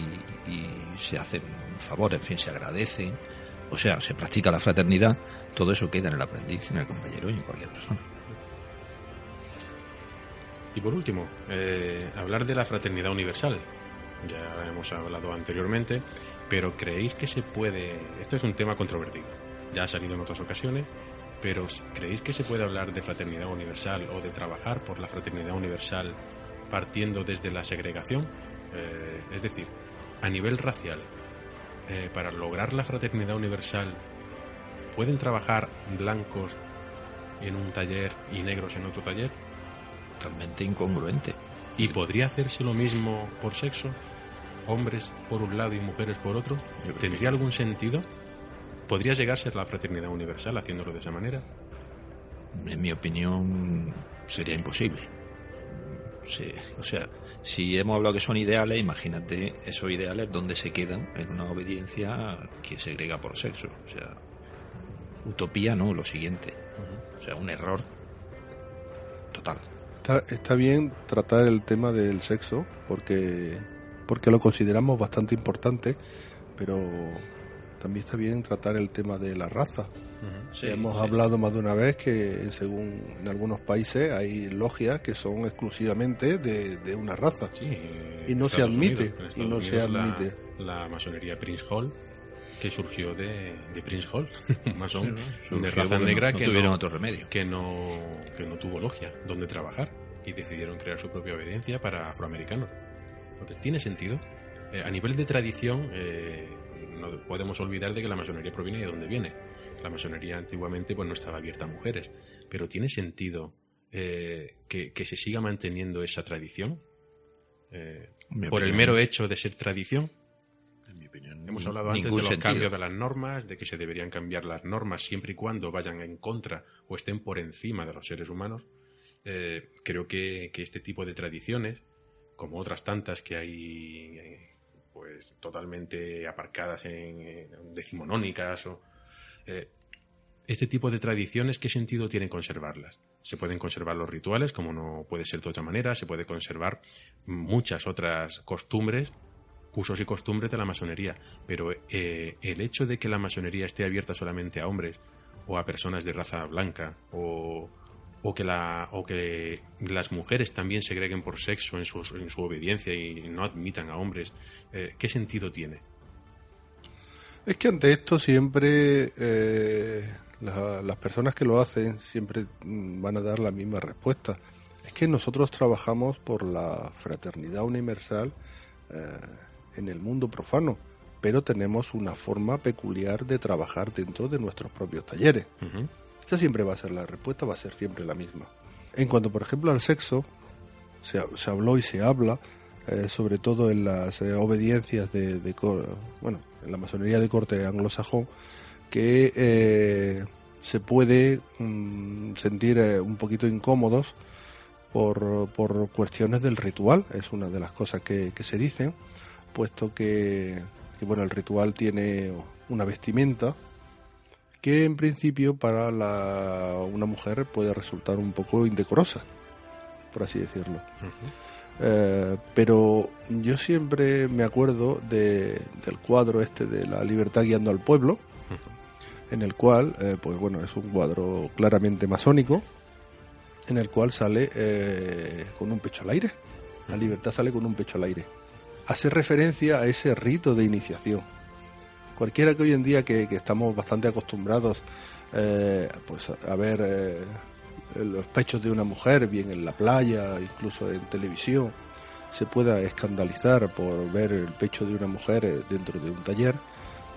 se hacen favores, en fin, se agradecen, o sea, se practica la fraternidad, todo eso queda en el aprendiz, en el compañero y en cualquier persona.
Y por último, eh, hablar de la fraternidad universal. Ya hemos hablado anteriormente, pero ¿creéis que se puede... Esto es un tema controvertido, ya ha salido en otras ocasiones, pero ¿creéis que se puede hablar de fraternidad universal o de trabajar por la fraternidad universal partiendo desde la segregación? Eh, es decir, a nivel racial, eh, para lograr la fraternidad universal, ¿pueden trabajar blancos en un taller y negros en otro taller?
Totalmente incongruente.
¿Y podría hacerse lo mismo por sexo? ¿Hombres por un lado y mujeres por otro? ¿Tendría algún sentido? ¿Podría llegarse a la fraternidad universal haciéndolo de esa manera?
en mi opinión, sería imposible. Sí, o sea, si hemos hablado que son ideales, imagínate esos ideales donde se quedan en una obediencia que segrega por sexo. O sea, utopía no, lo siguiente. O sea, un error total.
Está, está bien tratar el tema del sexo porque, porque lo consideramos bastante importante, pero también está bien tratar el tema de la raza.
Sí,
Hemos
sí.
hablado más de una vez que según en algunos países hay logias que son exclusivamente de, de una raza.
Sí,
Y no se admite,
Unidos,
y no se
Unidos la-
admite.
La, masonería Prince Hall, que surgió de, de Prince Hall, un masón de raza negra
no,
que
no tuvieron
no-
otro remedio.
que no, que no tuvo logia donde trabajar y decidieron crear su propia obediencia para afroamericanos. Entonces, ¿tiene sentido? Eh, a nivel de tradición, eh, no podemos olvidar de que la masonería proviene de donde viene. La masonería antiguamente pues, no estaba abierta a mujeres, pero ¿tiene sentido eh, que, que se siga manteniendo esa tradición? Eh, por el mero hecho de ser tradición.
en mi opinión,
Hemos hablado antes de los
sentido.
cambios de las normas, de que se deberían cambiar las normas siempre y cuando vayan en contra o estén por encima de los seres humanos. Eh, creo que, que este tipo de tradiciones, como otras tantas que hay, eh, pues totalmente aparcadas en, decimonónicas, o, eh, este tipo de tradiciones, ¿qué sentido tiene conservarlas? Se pueden conservar los rituales, como no puede ser de otra manera, se puede conservar muchas otras costumbres usos y costumbres de la masonería, pero eh, el hecho de que la masonería esté abierta solamente a hombres o a personas de raza blanca o, o que la o que las mujeres también segreguen por sexo en su, en su obediencia y no admitan a hombres, eh, ¿qué sentido tiene?
Es que ante esto siempre eh, la- las personas que lo hacen siempre van a dar la misma respuesta. Es que nosotros trabajamos por la fraternidad universal eh, en el mundo profano, pero tenemos una forma peculiar de trabajar dentro de nuestros propios talleres.
Ujú.
Esa siempre va a ser la respuesta, va a ser siempre la misma. En cuanto, por ejemplo, al sexo, se, se habló y se habla, eh, sobre todo en las eh, obediencias de, de bueno, en la masonería de corte anglosajón, que eh, se puede mm, sentir un poquito incómodos por, por cuestiones del ritual, es una de las cosas que, que se dicen, puesto que, que, bueno, el ritual tiene una vestimenta que en principio para la, una mujer puede resultar un poco indecorosa, por así decirlo. Eh, pero yo siempre me acuerdo de, del cuadro este de la libertad guiando al pueblo, en el cual, eh, pues bueno, es un cuadro claramente masónico, en el cual sale eh, con un pecho al aire. La libertad sale con un pecho al aire. Hace referencia a ese rito de iniciación. Cualquiera que hoy en día que, que estamos bastante acostumbrados eh, pues a, ver eh, los pechos de una mujer, bien en la playa, incluso en televisión, se pueda escandalizar por ver el pecho de una mujer eh, dentro de un taller,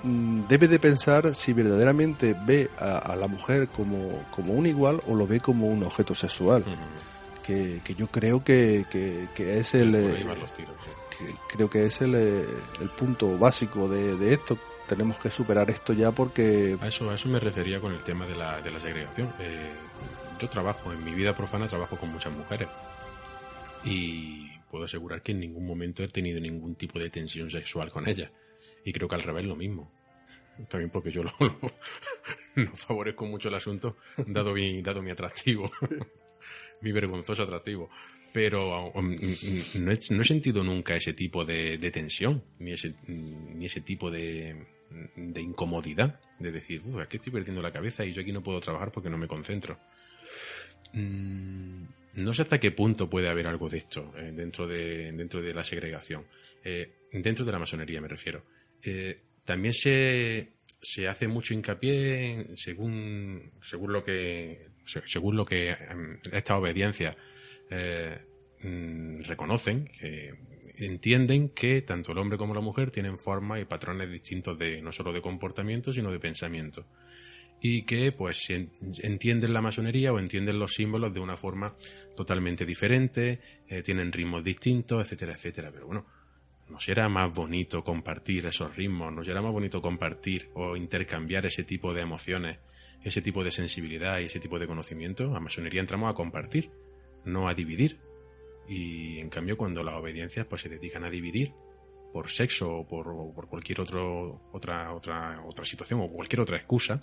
mm, debe de pensar si verdaderamente ve a, a la mujer como, como un igual o lo ve como un objeto sexual, que, que yo creo que, que, que es el...
Tiros, sí.
creo que es el, el punto básico de, de esto. Tenemos que superar esto ya porque
A eso, a eso me refería con el tema de la, de la segregación. Eh, yo trabajo, en mi vida profana trabajo con muchas mujeres. Y puedo asegurar que en ningún momento he tenido ningún tipo de tensión sexual con ellas. Y creo que al revés lo mismo. También porque yo lo, no favorezco mucho el asunto, dado mi, dado mi atractivo, mi vergonzoso atractivo. Pero um, no he, no he sentido nunca ese tipo de, de tensión, ni ese, ni ese tipo de, de incomodidad, de decir, "Uf, que estoy perdiendo la cabeza y yo aquí no puedo trabajar porque no me concentro. Mm, no sé hasta qué punto puede haber algo de esto eh, dentro, de, dentro de la segregación. Eh, dentro de la masonería me refiero. Eh, también se, se hace mucho hincapié según, según lo que, se- según lo que em, estas obediencias mm, reconocen, que entienden que tanto el hombre como la mujer tienen formas y patrones distintos de no solo de comportamiento, sino de pensamiento. Y que pues entienden la masonería o entienden los símbolos de una forma totalmente diferente, eh, tienen ritmos distintos, etcétera, etcétera. Pero bueno, ¿no será más bonito compartir esos ritmos? ¿No será más bonito compartir o intercambiar ese tipo de emociones, ese tipo de sensibilidad y ese tipo de conocimiento? A masonería entramos a compartir, no a dividir. Y en cambio, cuando las obediencias pues, se dedican a dividir por sexo o por, o por cualquier otro, otra, otra, otra situación o cualquier otra excusa,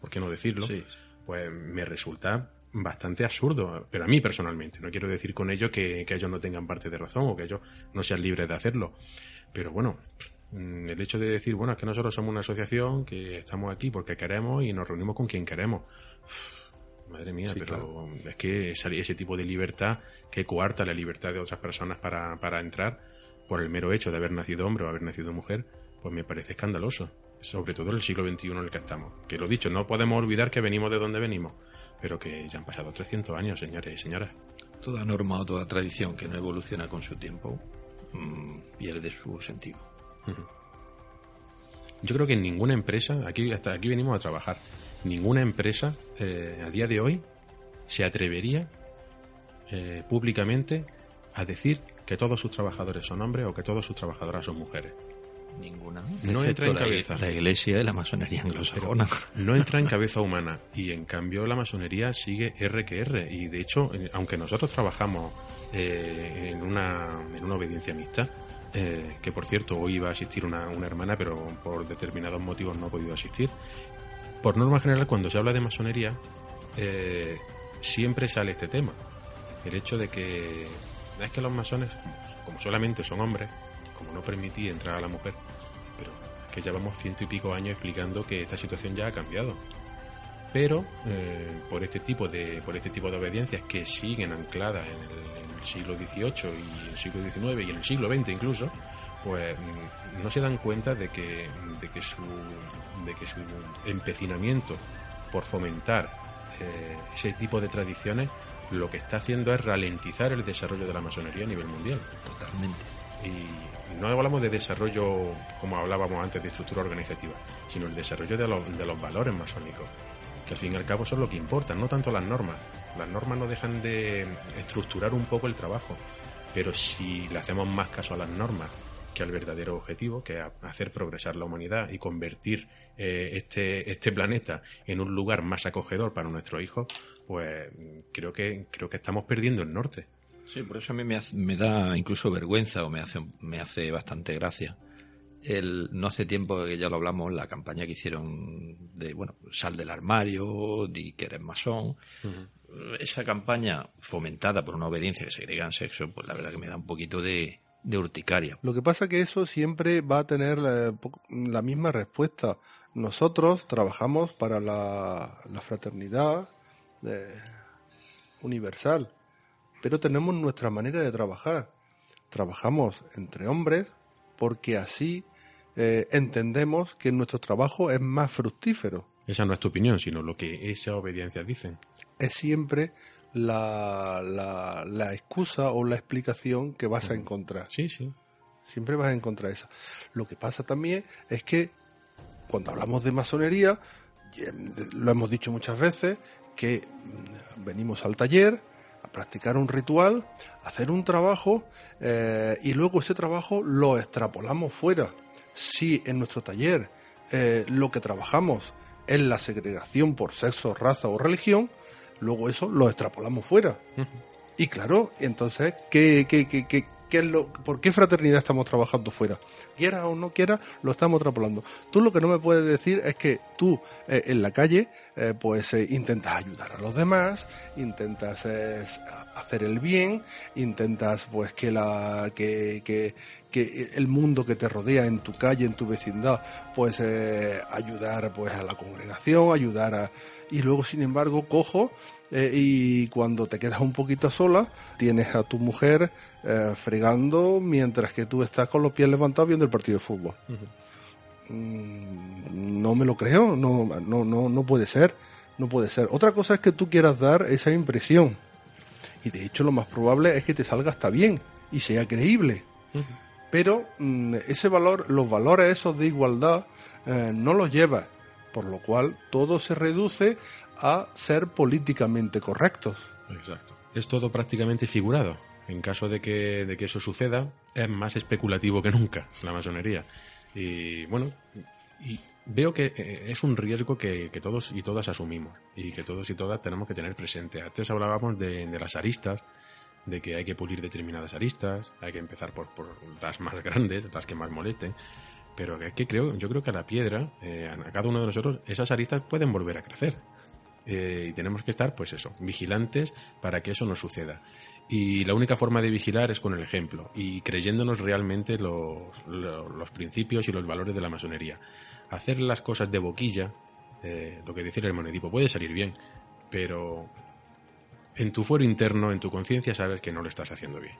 ¿por qué no decirlo?
Sí.
pues me resulta bastante absurdo, pero a mí personalmente. No quiero decir con ello que, que ellos no tengan parte de razón o que ellos no sean libres de hacerlo. Pero bueno, mm, el hecho de decir, bueno, es que nosotros somos una asociación que estamos aquí porque queremos y nos reunimos con quien queremos. Uf, Madre mía,
Sí,
pero es que esa- ese tipo de libertad que coarta la libertad de otras personas para, para entrar por el mero hecho de haber nacido hombre o haber nacido mujer, pues me parece escandaloso. Sobre todo en el siglo XXI en el que estamos. Que lo dicho, no podemos olvidar que venimos de donde venimos, pero que ya han pasado 300 años, señores y señoras.
Toda norma o toda tradición que no evoluciona con su tiempo mm, pierde su sentido.
Yo creo que en ninguna empresa, aquí hasta aquí venimos a trabajar, ninguna empresa eh, a día de hoy se atrevería eh, públicamente a decir que todos sus trabajadores son hombres o que todas sus trabajadoras son mujeres.
Ninguna.
No
excepto
entra en
la,
cabeza.
la iglesia y la masonería anglosajona.
No entra en cabeza humana y en cambio la masonería sigue R que R y de hecho, eh, aunque nosotros trabajamos eh, en, una, en una obediencia mixta, eh, que por cierto hoy iba a asistir una, una hermana pero por determinados motivos no ha podido asistir, por norma general cuando se habla de masonería eh, siempre sale este tema, el hecho de que es que los masones, como solamente son hombres, como no permití entrar a la mujer, pero que llevamos ciento y pico años explicando que esta situación ya ha cambiado. Pero eh, por este tipo de por este tipo de obediencias que siguen ancladas en el, en el siglo XVIII y el siglo XIX y en el siglo XX incluso, pues mm, no se dan cuenta de que de que su de que su empecinamiento por fomentar eh, ese tipo de tradiciones lo que está haciendo es ralentizar el desarrollo de la masonería a nivel mundial.
Totalmente.
Y no hablamos de desarrollo, como hablábamos antes, de estructura organizativa, sino el desarrollo de, los- de los valores masónicos, que al fin y al cabo son lo que importa, no tanto las normas. Las normas no dejan de estructurar un poco el trabajo, pero si le hacemos más caso a las normas que al verdadero objetivo, que es hacer progresar la humanidad y convertir eh, este, este planeta en un lugar más acogedor para nuestros hijos, pues creo que, creo que estamos perdiendo el norte.
Sí, por eso a mí me, hace- me da incluso vergüenza o me hace, me hace bastante gracia. El, no hace tiempo que ya lo hablamos, la campaña que hicieron de, bueno, sal del armario, di que eres masón. Esa campaña fomentada por una obediencia que se en sexo, pues la verdad que me da un poquito de, de urticaria.
Lo que pasa que eso siempre va a tener la, misma respuesta. Nosotros trabajamos para la, la fraternidad eh, universal, pero tenemos nuestra manera de trabajar. Trabajamos entre hombres porque así eh, entendemos que nuestro trabajo es más fructífero.
Esa no es tu opinión, sino lo que esas obediencias dicen.
Es siempre la, la, la excusa o la explicación que vas a encontrar.
Sí, sí.
Siempre vas a encontrar esa. Lo que pasa también es que cuando hablamos de masonería, lo hemos dicho muchas veces, que mm, venimos al taller a practicar un ritual, a hacer un trabajo eh, y luego ese trabajo lo extrapolamos fuera. Si en nuestro taller eh, lo que trabajamos es la segregación por sexo, raza o religión, luego eso lo extrapolamos fuera. Y claro, entonces, ¿qué, qué, qué, ¿por qué fraternidad estamos trabajando fuera? Quiera o no quiera, lo estamos extrapolando. Tú lo que no me puedes decir es que tú eh, en la calle, eh, pues eh, intentas ayudar a los demás, intentas hacer el bien, intentas pues que la que, que, el mundo que te rodea en tu calle, en tu vecindad, pues ayudar pues a la congregación, ayudar a y luego sin embargo cojo eh, y cuando te quedas un poquito sola, tienes a tu mujer eh, fregando mientras que tú estás con los pies levantados viendo el partido de fútbol. Mm, no me lo creo, no, no, no, no puede ser, no puede ser. Otra cosa es que tú quieras dar esa impresión. Y de hecho lo más probable es que te salga hasta bien y sea creíble. Pero mm, ese valor, los valores esos de igualdad, eh, no los llevas. Por lo cual todo se reduce a ser políticamente correctos.
Exacto. Es todo prácticamente figurado. En caso de que, de que eso suceda, es más especulativo que nunca la masonería. Y bueno, veo que eh, es un riesgo que, que todos y todas asumimos y que todos y todas tenemos que tener presente. Antes hablábamos de, de las aristas, de que hay que pulir determinadas aristas, hay que empezar por, por las más grandes, las que más molesten. Pero es que creo, yo creo que a la piedra, eh, a cada uno de nosotros, esas aristas pueden volver a crecer. Eh, y tenemos que estar, pues eso, vigilantes para que eso no suceda. Y la única forma de vigilar es con el ejemplo y creyéndonos realmente los, los, principios y los valores de la masonería. Hacer las cosas de boquilla, eh, lo que decía el monedipo, puede salir bien, pero en tu fuero interno, en tu conciencia, sabes que no lo estás haciendo bien,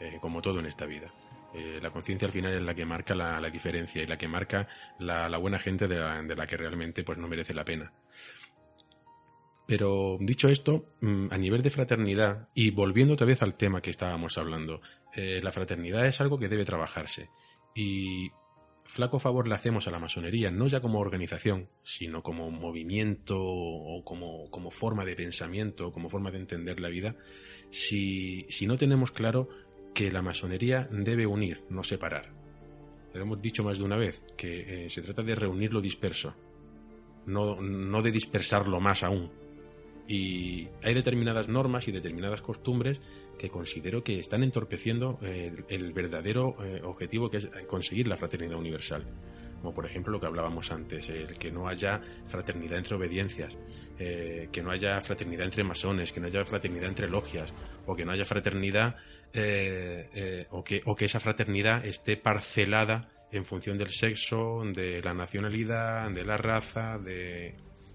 eh, como todo en esta vida. Eh, la conciencia al final es la que marca la, diferencia y la que marca la, buena gente de la, de la, que realmente pues, no merece la pena. Pero dicho esto, mm, a nivel de fraternidad, y volviendo otra vez al tema que estábamos hablando, eh, la fraternidad es algo que debe trabajarse. Y flaco favor le hacemos a la masonería, no ya como organización, sino como movimiento o como, como forma de pensamiento, como forma de entender la vida, si, si no tenemos claro que la masonería debe unir, no separar. Lo hemos dicho más de una vez, que eh, se trata de reunir lo disperso, no, no de dispersarlo más aún. Y hay determinadas normas y determinadas costumbres que considero que están entorpeciendo el, el verdadero eh, objetivo que es conseguir la fraternidad universal. Como por ejemplo lo que hablábamos antes, el que no haya fraternidad entre obediencias, eh, que no haya fraternidad entre masones, que no haya fraternidad entre logias, o que no haya fraternidad, eh, eh, o, que, o que esa fraternidad esté parcelada en función del sexo, de la nacionalidad, de la raza, de,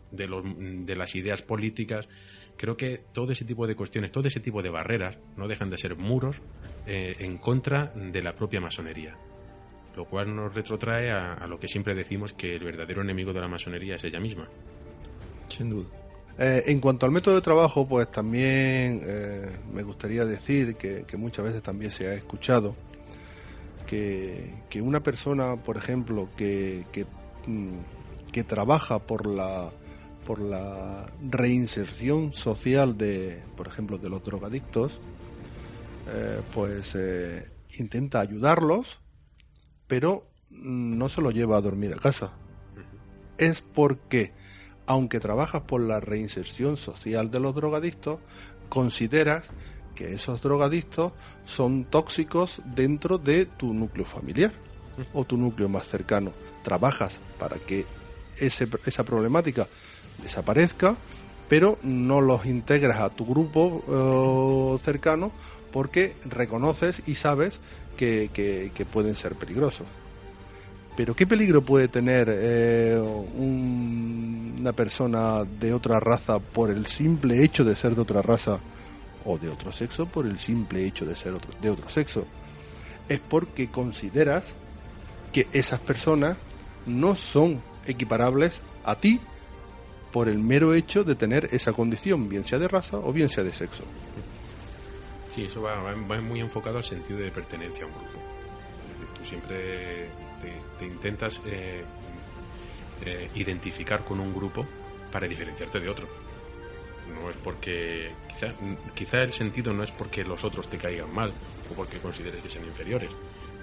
de, las ideas políticas. Creo que todo ese tipo de cuestiones, todo ese tipo de barreras, no dejan de ser muros en contra de la propia masonería. Lo cual nos retrotrae a, a, lo que siempre decimos que el verdadero enemigo de la masonería es ella misma.
Sin duda.
Eh, en cuanto al método de trabajo, pues también eh, me gustaría decir que, que, muchas veces también se ha escuchado que, que una persona, por ejemplo, que, que, mm, que trabaja por la por la reinserción social de, por ejemplo, de los drogadictos, eh, pues eh, intenta ayudarlos, pero no se lo lleva a dormir a casa. Es porque, aunque trabajas por la reinserción social de los drogadictos, consideras que esos drogadictos son tóxicos dentro de tu núcleo familiar o tu núcleo más cercano. Trabajas para que ese, esa problemática desaparezca, pero no los integras a tu grupo eh, cercano porque reconoces y sabes que, pueden ser peligrosos. Pero ¿qué peligro puede tener eh, una persona de otra raza por el simple hecho de ser de otra raza o de otro sexo por el simple hecho de ser de otro sexo? Es porque consideras que esas personas no son equiparables a ti por el mero hecho de tener esa condición, bien sea de raza o bien sea de sexo.
Sí, eso va, muy enfocado al sentido de pertenencia a un grupo. Tú siempre te, intentas eh, eh, identificar con un grupo para diferenciarte de otro. No es porque, quizá, quizá el sentido no es porque los otros te caigan mal o porque consideres que sean inferiores,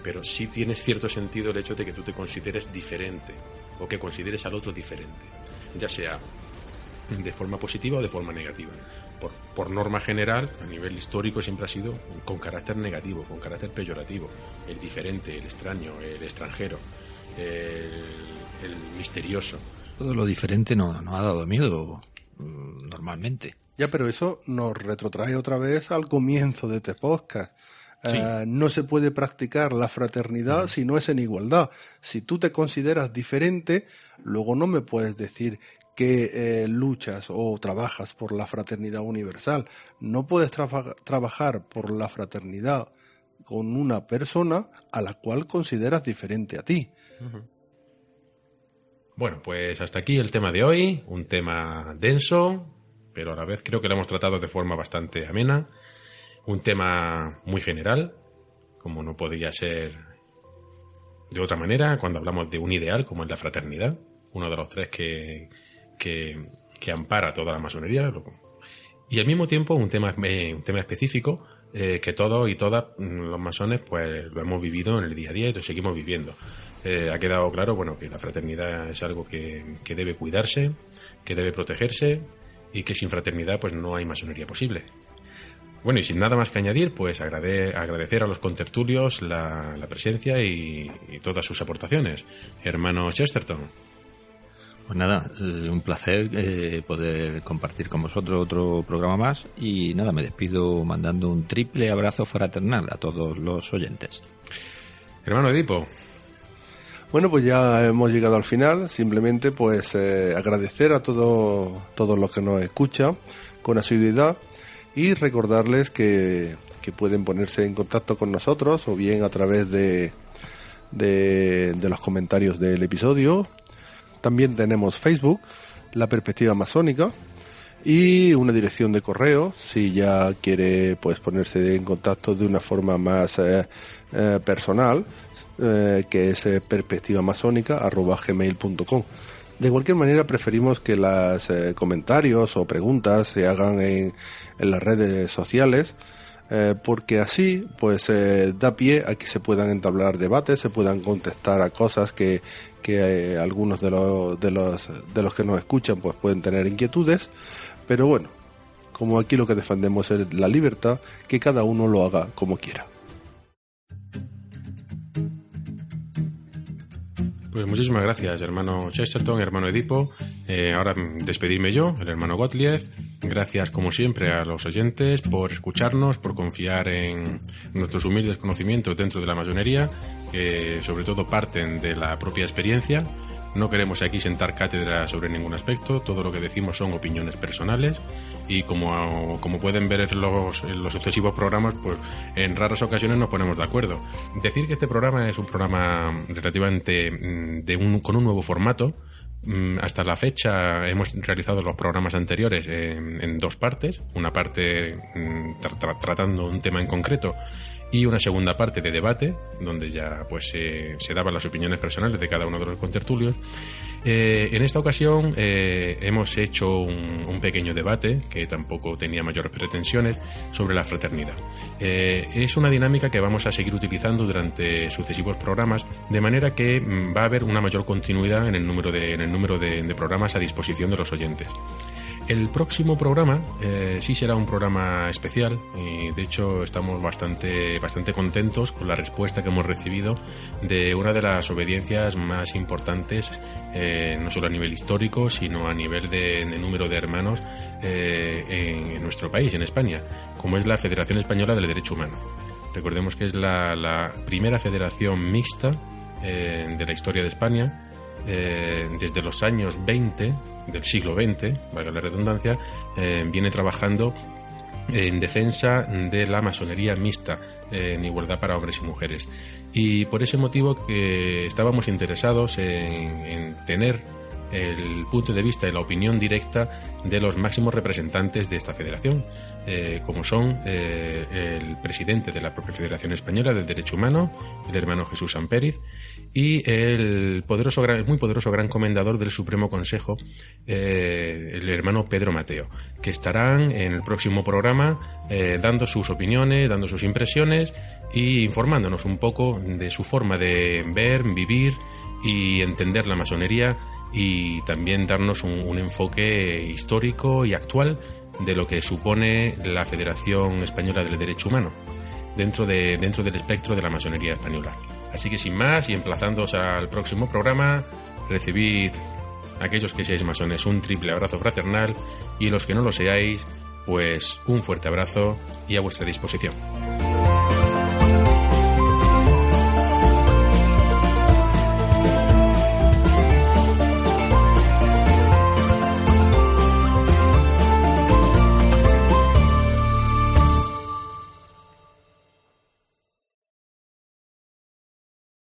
pero sí tienes cierto sentido el hecho de que tú te consideres diferente o que consideres al otro diferente ya sea de forma positiva o de forma negativa. Por, norma general, a nivel histórico, siempre ha sido con carácter negativo, con carácter peyorativo. El diferente, el extraño, el extranjero, el, misterioso.
Todo lo diferente no, no ha dado miedo mm, normalmente.
Ya, pero eso nos retrotrae otra vez al comienzo de este podcast. Eh, no se puede practicar la fraternidad si no es en igualdad. Si tú te consideras diferente, luego no me puedes decir que eh, luchas o trabajas por la fraternidad universal. No puedes trabajar por la fraternidad con una persona a la cual consideras diferente a ti.
Bueno, pues hasta aquí el tema de hoy, un tema denso, pero a la vez creo que lo hemos tratado de forma bastante amena un tema muy general, como no podría ser de otra manera cuando hablamos de un ideal como es la fraternidad, uno de los tres que, que, ampara toda la masonería, y al mismo tiempo un tema, eh, un tema específico eh, que todos y todas mm, los masones pues lo hemos vivido en el día a día y lo seguimos viviendo. Eh, ha quedado claro bueno que la fraternidad es algo que, que debe cuidarse, que debe protegerse y que sin fraternidad pues no hay masonería posible. Bueno, y sin nada más que añadir, pues agradecer a los contertulios la, presencia y, todas sus aportaciones. Hermano Chesterton.
Pues nada, eh, un placer eh, poder compartir con vosotros otro programa más y nada, me despido mandando un triple abrazo fraternal a todos los oyentes.
Hermano Edipo.
Bueno, pues ya hemos llegado al final. Simplemente pues eh, agradecer a todos todos los que nos escuchan con asiduidad y recordarles que, pueden ponerse en contacto con nosotros o bien a través de, de, los comentarios del episodio. También tenemos Facebook, La Perspectiva Masónica, y una dirección de correo si ya quiere pues ponerse en contacto de una forma más eh, eh, personal eh, que es perspectivamasónica@gmail.com de cualquier manera, preferimos que los comentarios o preguntas se hagan en, en las redes sociales, eh, porque así pues eh, da pie a que se puedan entablar debates, se puedan contestar a cosas que, que algunos de los, de, los, de los que nos escuchan pues pueden tener inquietudes, pero bueno, como aquí lo que defendemos es la libertad, que cada uno lo haga como quiera.
Pues muchísimas gracias, hermano Chesterton, hermano Edipo. Eh, ahora despedirme yo, el hermano Gottlieb. Gracias, como siempre, a los oyentes por escucharnos, por confiar en nuestros humildes conocimientos dentro de la masonería, que sobre todo parten de la propia experiencia no queremos aquí sentar cátedra sobre ningún aspecto, todo lo que decimos son opiniones personales y como, como pueden ver en los, los sucesivos programas, pues en raras ocasiones nos ponemos de acuerdo. Decir que este programa es un programa relativamente mm, de un, con un nuevo formato, hasta la fecha hemos realizado los programas anteriores en, dos partes, una parte mm, tratando un tema en concreto y una segunda parte de debate, donde ya pues se daban las opiniones personales de cada uno de los contertulios. Eh, en esta ocasión eh, hemos hecho un, pequeño debate, que tampoco tenía mayores pretensiones, sobre la fraternidad. Eh, es una dinámica que vamos a seguir utilizando durante sucesivos programas, de manera que mm, va a haber una mayor continuidad en el número de, en el número de programas a disposición de los oyentes. El próximo programa eh, sí será un programa especial y de hecho estamos bastante, bastante contentos con la respuesta que hemos recibido de una de las obediencias más importantes, eh, no solo a nivel histórico, sino a nivel de, número de hermanos eh, en, nuestro país, en España, como es la Federación Española del Derecho Humano. Recordemos que es la, primera federación mixta de la historia de España eh, desde los años 20 del siglo XX, valga la redundancia, eh, viene trabajando en defensa de la masonería mixta, en igualdad para hombres y mujeres. Y por ese motivo que estábamos interesados en tener el punto de vista y la opinión directa de los máximos representantes de esta federación, eh, como son eh, el presidente de la propia Federación Española del Derecho Humano, el hermano Jesús Sampériz, y el poderoso, muy poderoso gran comendador del Supremo Consejo, eh, el hermano Pedro Mateo, que estarán en el próximo programa dando sus opiniones, dando sus impresiones y informándonos un poco de su forma de ver, vivir y entender la masonería y también darnos un, enfoque histórico y actual de lo que supone la Federación Española del Derecho Humano dentro, de, dentro del espectro de la masonería española. Así que sin más y emplazándoos al próximo programa, recibid aquellos que seáis masones un triple abrazo fraternal y los que no lo seáis, pues un fuerte abrazo y a vuestra disposición.